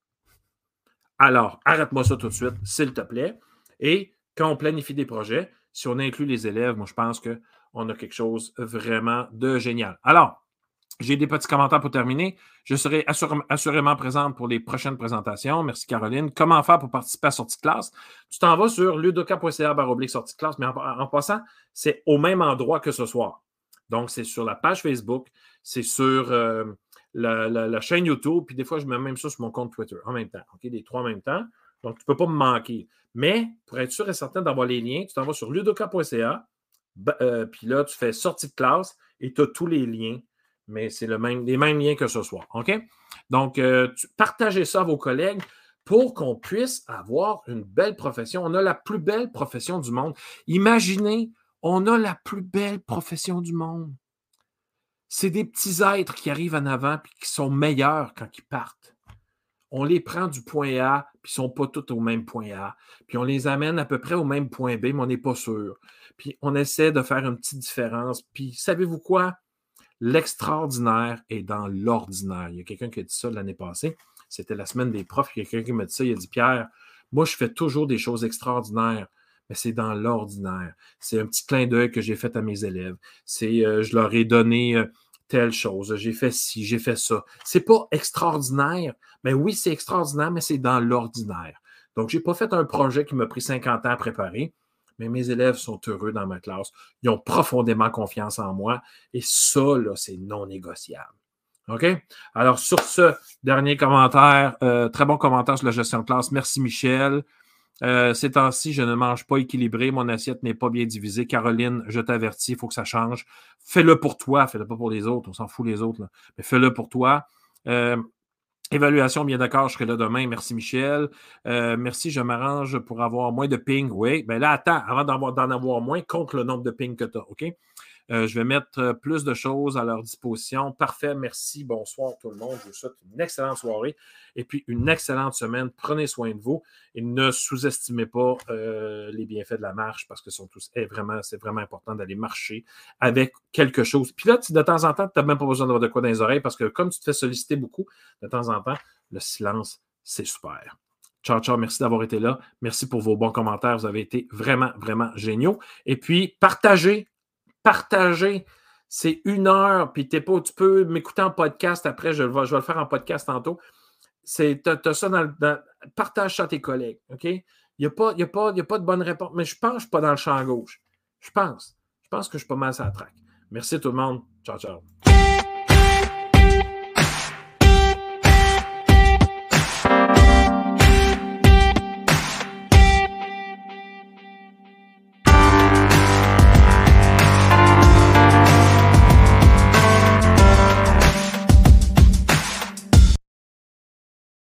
Alors, arrête-moi ça tout de suite, s'il te plaît. Et quand on planifie des projets, si on inclut les élèves, moi, je pense qu'on a quelque chose vraiment de génial. Alors, j'ai des petits commentaires pour terminer. Je serai assurément présente pour les prochaines présentations. Merci Caroline. Comment faire pour participer à sortie de classe? Tu t'en vas sur ludoka.ca oblique sortie de classe, mais en, passant, c'est au même endroit que ce soir. Donc, c'est sur la page Facebook, c'est sur euh, la, chaîne YouTube, puis des fois, je mets même ça sur mon compte Twitter en même temps. OK? Les trois en même temps. Donc, tu ne peux pas me manquer. Mais pour être sûr et certain d'avoir les liens, tu t'en vas sur ludoka.ca, euh, puis là, tu fais sortie de classe et tu as tous les liens mais c'est les mêmes liens que ce soir. OK? Donc, euh, partagez ça à vos collègues pour qu'on puisse avoir une belle profession. On a la plus belle profession du monde. Imaginez, on a la plus belle profession du monde. C'est des petits êtres qui arrivent en avant et qui sont meilleurs quand ils partent. On les prend du point A, puis ils ne sont pas tous au même point A. Puis on les amène à peu près au même point B, mais on n'est pas sûr. Puis on essaie de faire une petite différence. Puis savez-vous quoi? L'extraordinaire est dans l'ordinaire. Il y a quelqu'un qui a dit ça l'année passée. C'était la semaine des profs. Il y a quelqu'un qui m'a dit ça. Il a dit Pierre, moi, je fais toujours des choses extraordinaires, mais c'est dans l'ordinaire. C'est un petit clin d'œil que j'ai fait à mes élèves. C'est euh, je leur ai donné euh, telle chose. J'ai fait ci, j'ai fait ça. C'est pas extraordinaire. Mais oui, c'est extraordinaire, mais c'est dans l'ordinaire. Donc, je n'ai pas fait un projet qui m'a pris 50 ans à préparer mais mes élèves sont heureux dans ma classe. Ils ont profondément confiance en moi. Et ça, là, c'est non négociable. OK? Alors, sur ce dernier commentaire, euh, très bon commentaire sur la gestion de classe. Merci, Michel. Euh, ces temps-ci, je ne mange pas équilibré. Mon assiette n'est pas bien divisée. Caroline, je t'avertis, il faut que ça change. Fais-le pour toi, fais-le pas pour les autres. On s'en fout les autres, mais fais-le pour toi. Euh, Évaluation, bien d'accord, je serai là demain. Merci, Michel. Euh, merci, je m'arrange pour avoir moins de ping. Oui, bien là, attends, avant d'en avoir, moins, compte le nombre de ping que tu as, OK? Euh, je vais mettre euh, plus de choses à leur disposition. Parfait, merci. Bonsoir tout le monde. Je vous souhaite une excellente soirée et puis une excellente semaine. Prenez soin de vous et ne sous-estimez pas euh, les bienfaits de la marche parce que sont tous, eh, c'est vraiment important d'aller marcher avec quelque chose. Puis là, de temps en temps, tu n'as même pas besoin d'avoir de quoi dans les oreilles parce que comme tu te fais solliciter beaucoup, de temps en temps, le silence, c'est super. Ciao, ciao, merci d'avoir été là. Merci pour vos bons commentaires. Vous avez été vraiment, vraiment géniaux. Et puis, partagez partager. C'est une heure, puis pas, tu peux m'écouter en podcast après, je, vais, le faire en podcast tantôt. Tu as, ça dans, Partage ça à tes collègues, OK? Il n'y a, pas, pas, a de bonne réponse, mais je pense je suis pas dans le champ gauche. Je pense. Je pense que je suis pas mal à la traque. Merci tout le monde. Ciao, ciao.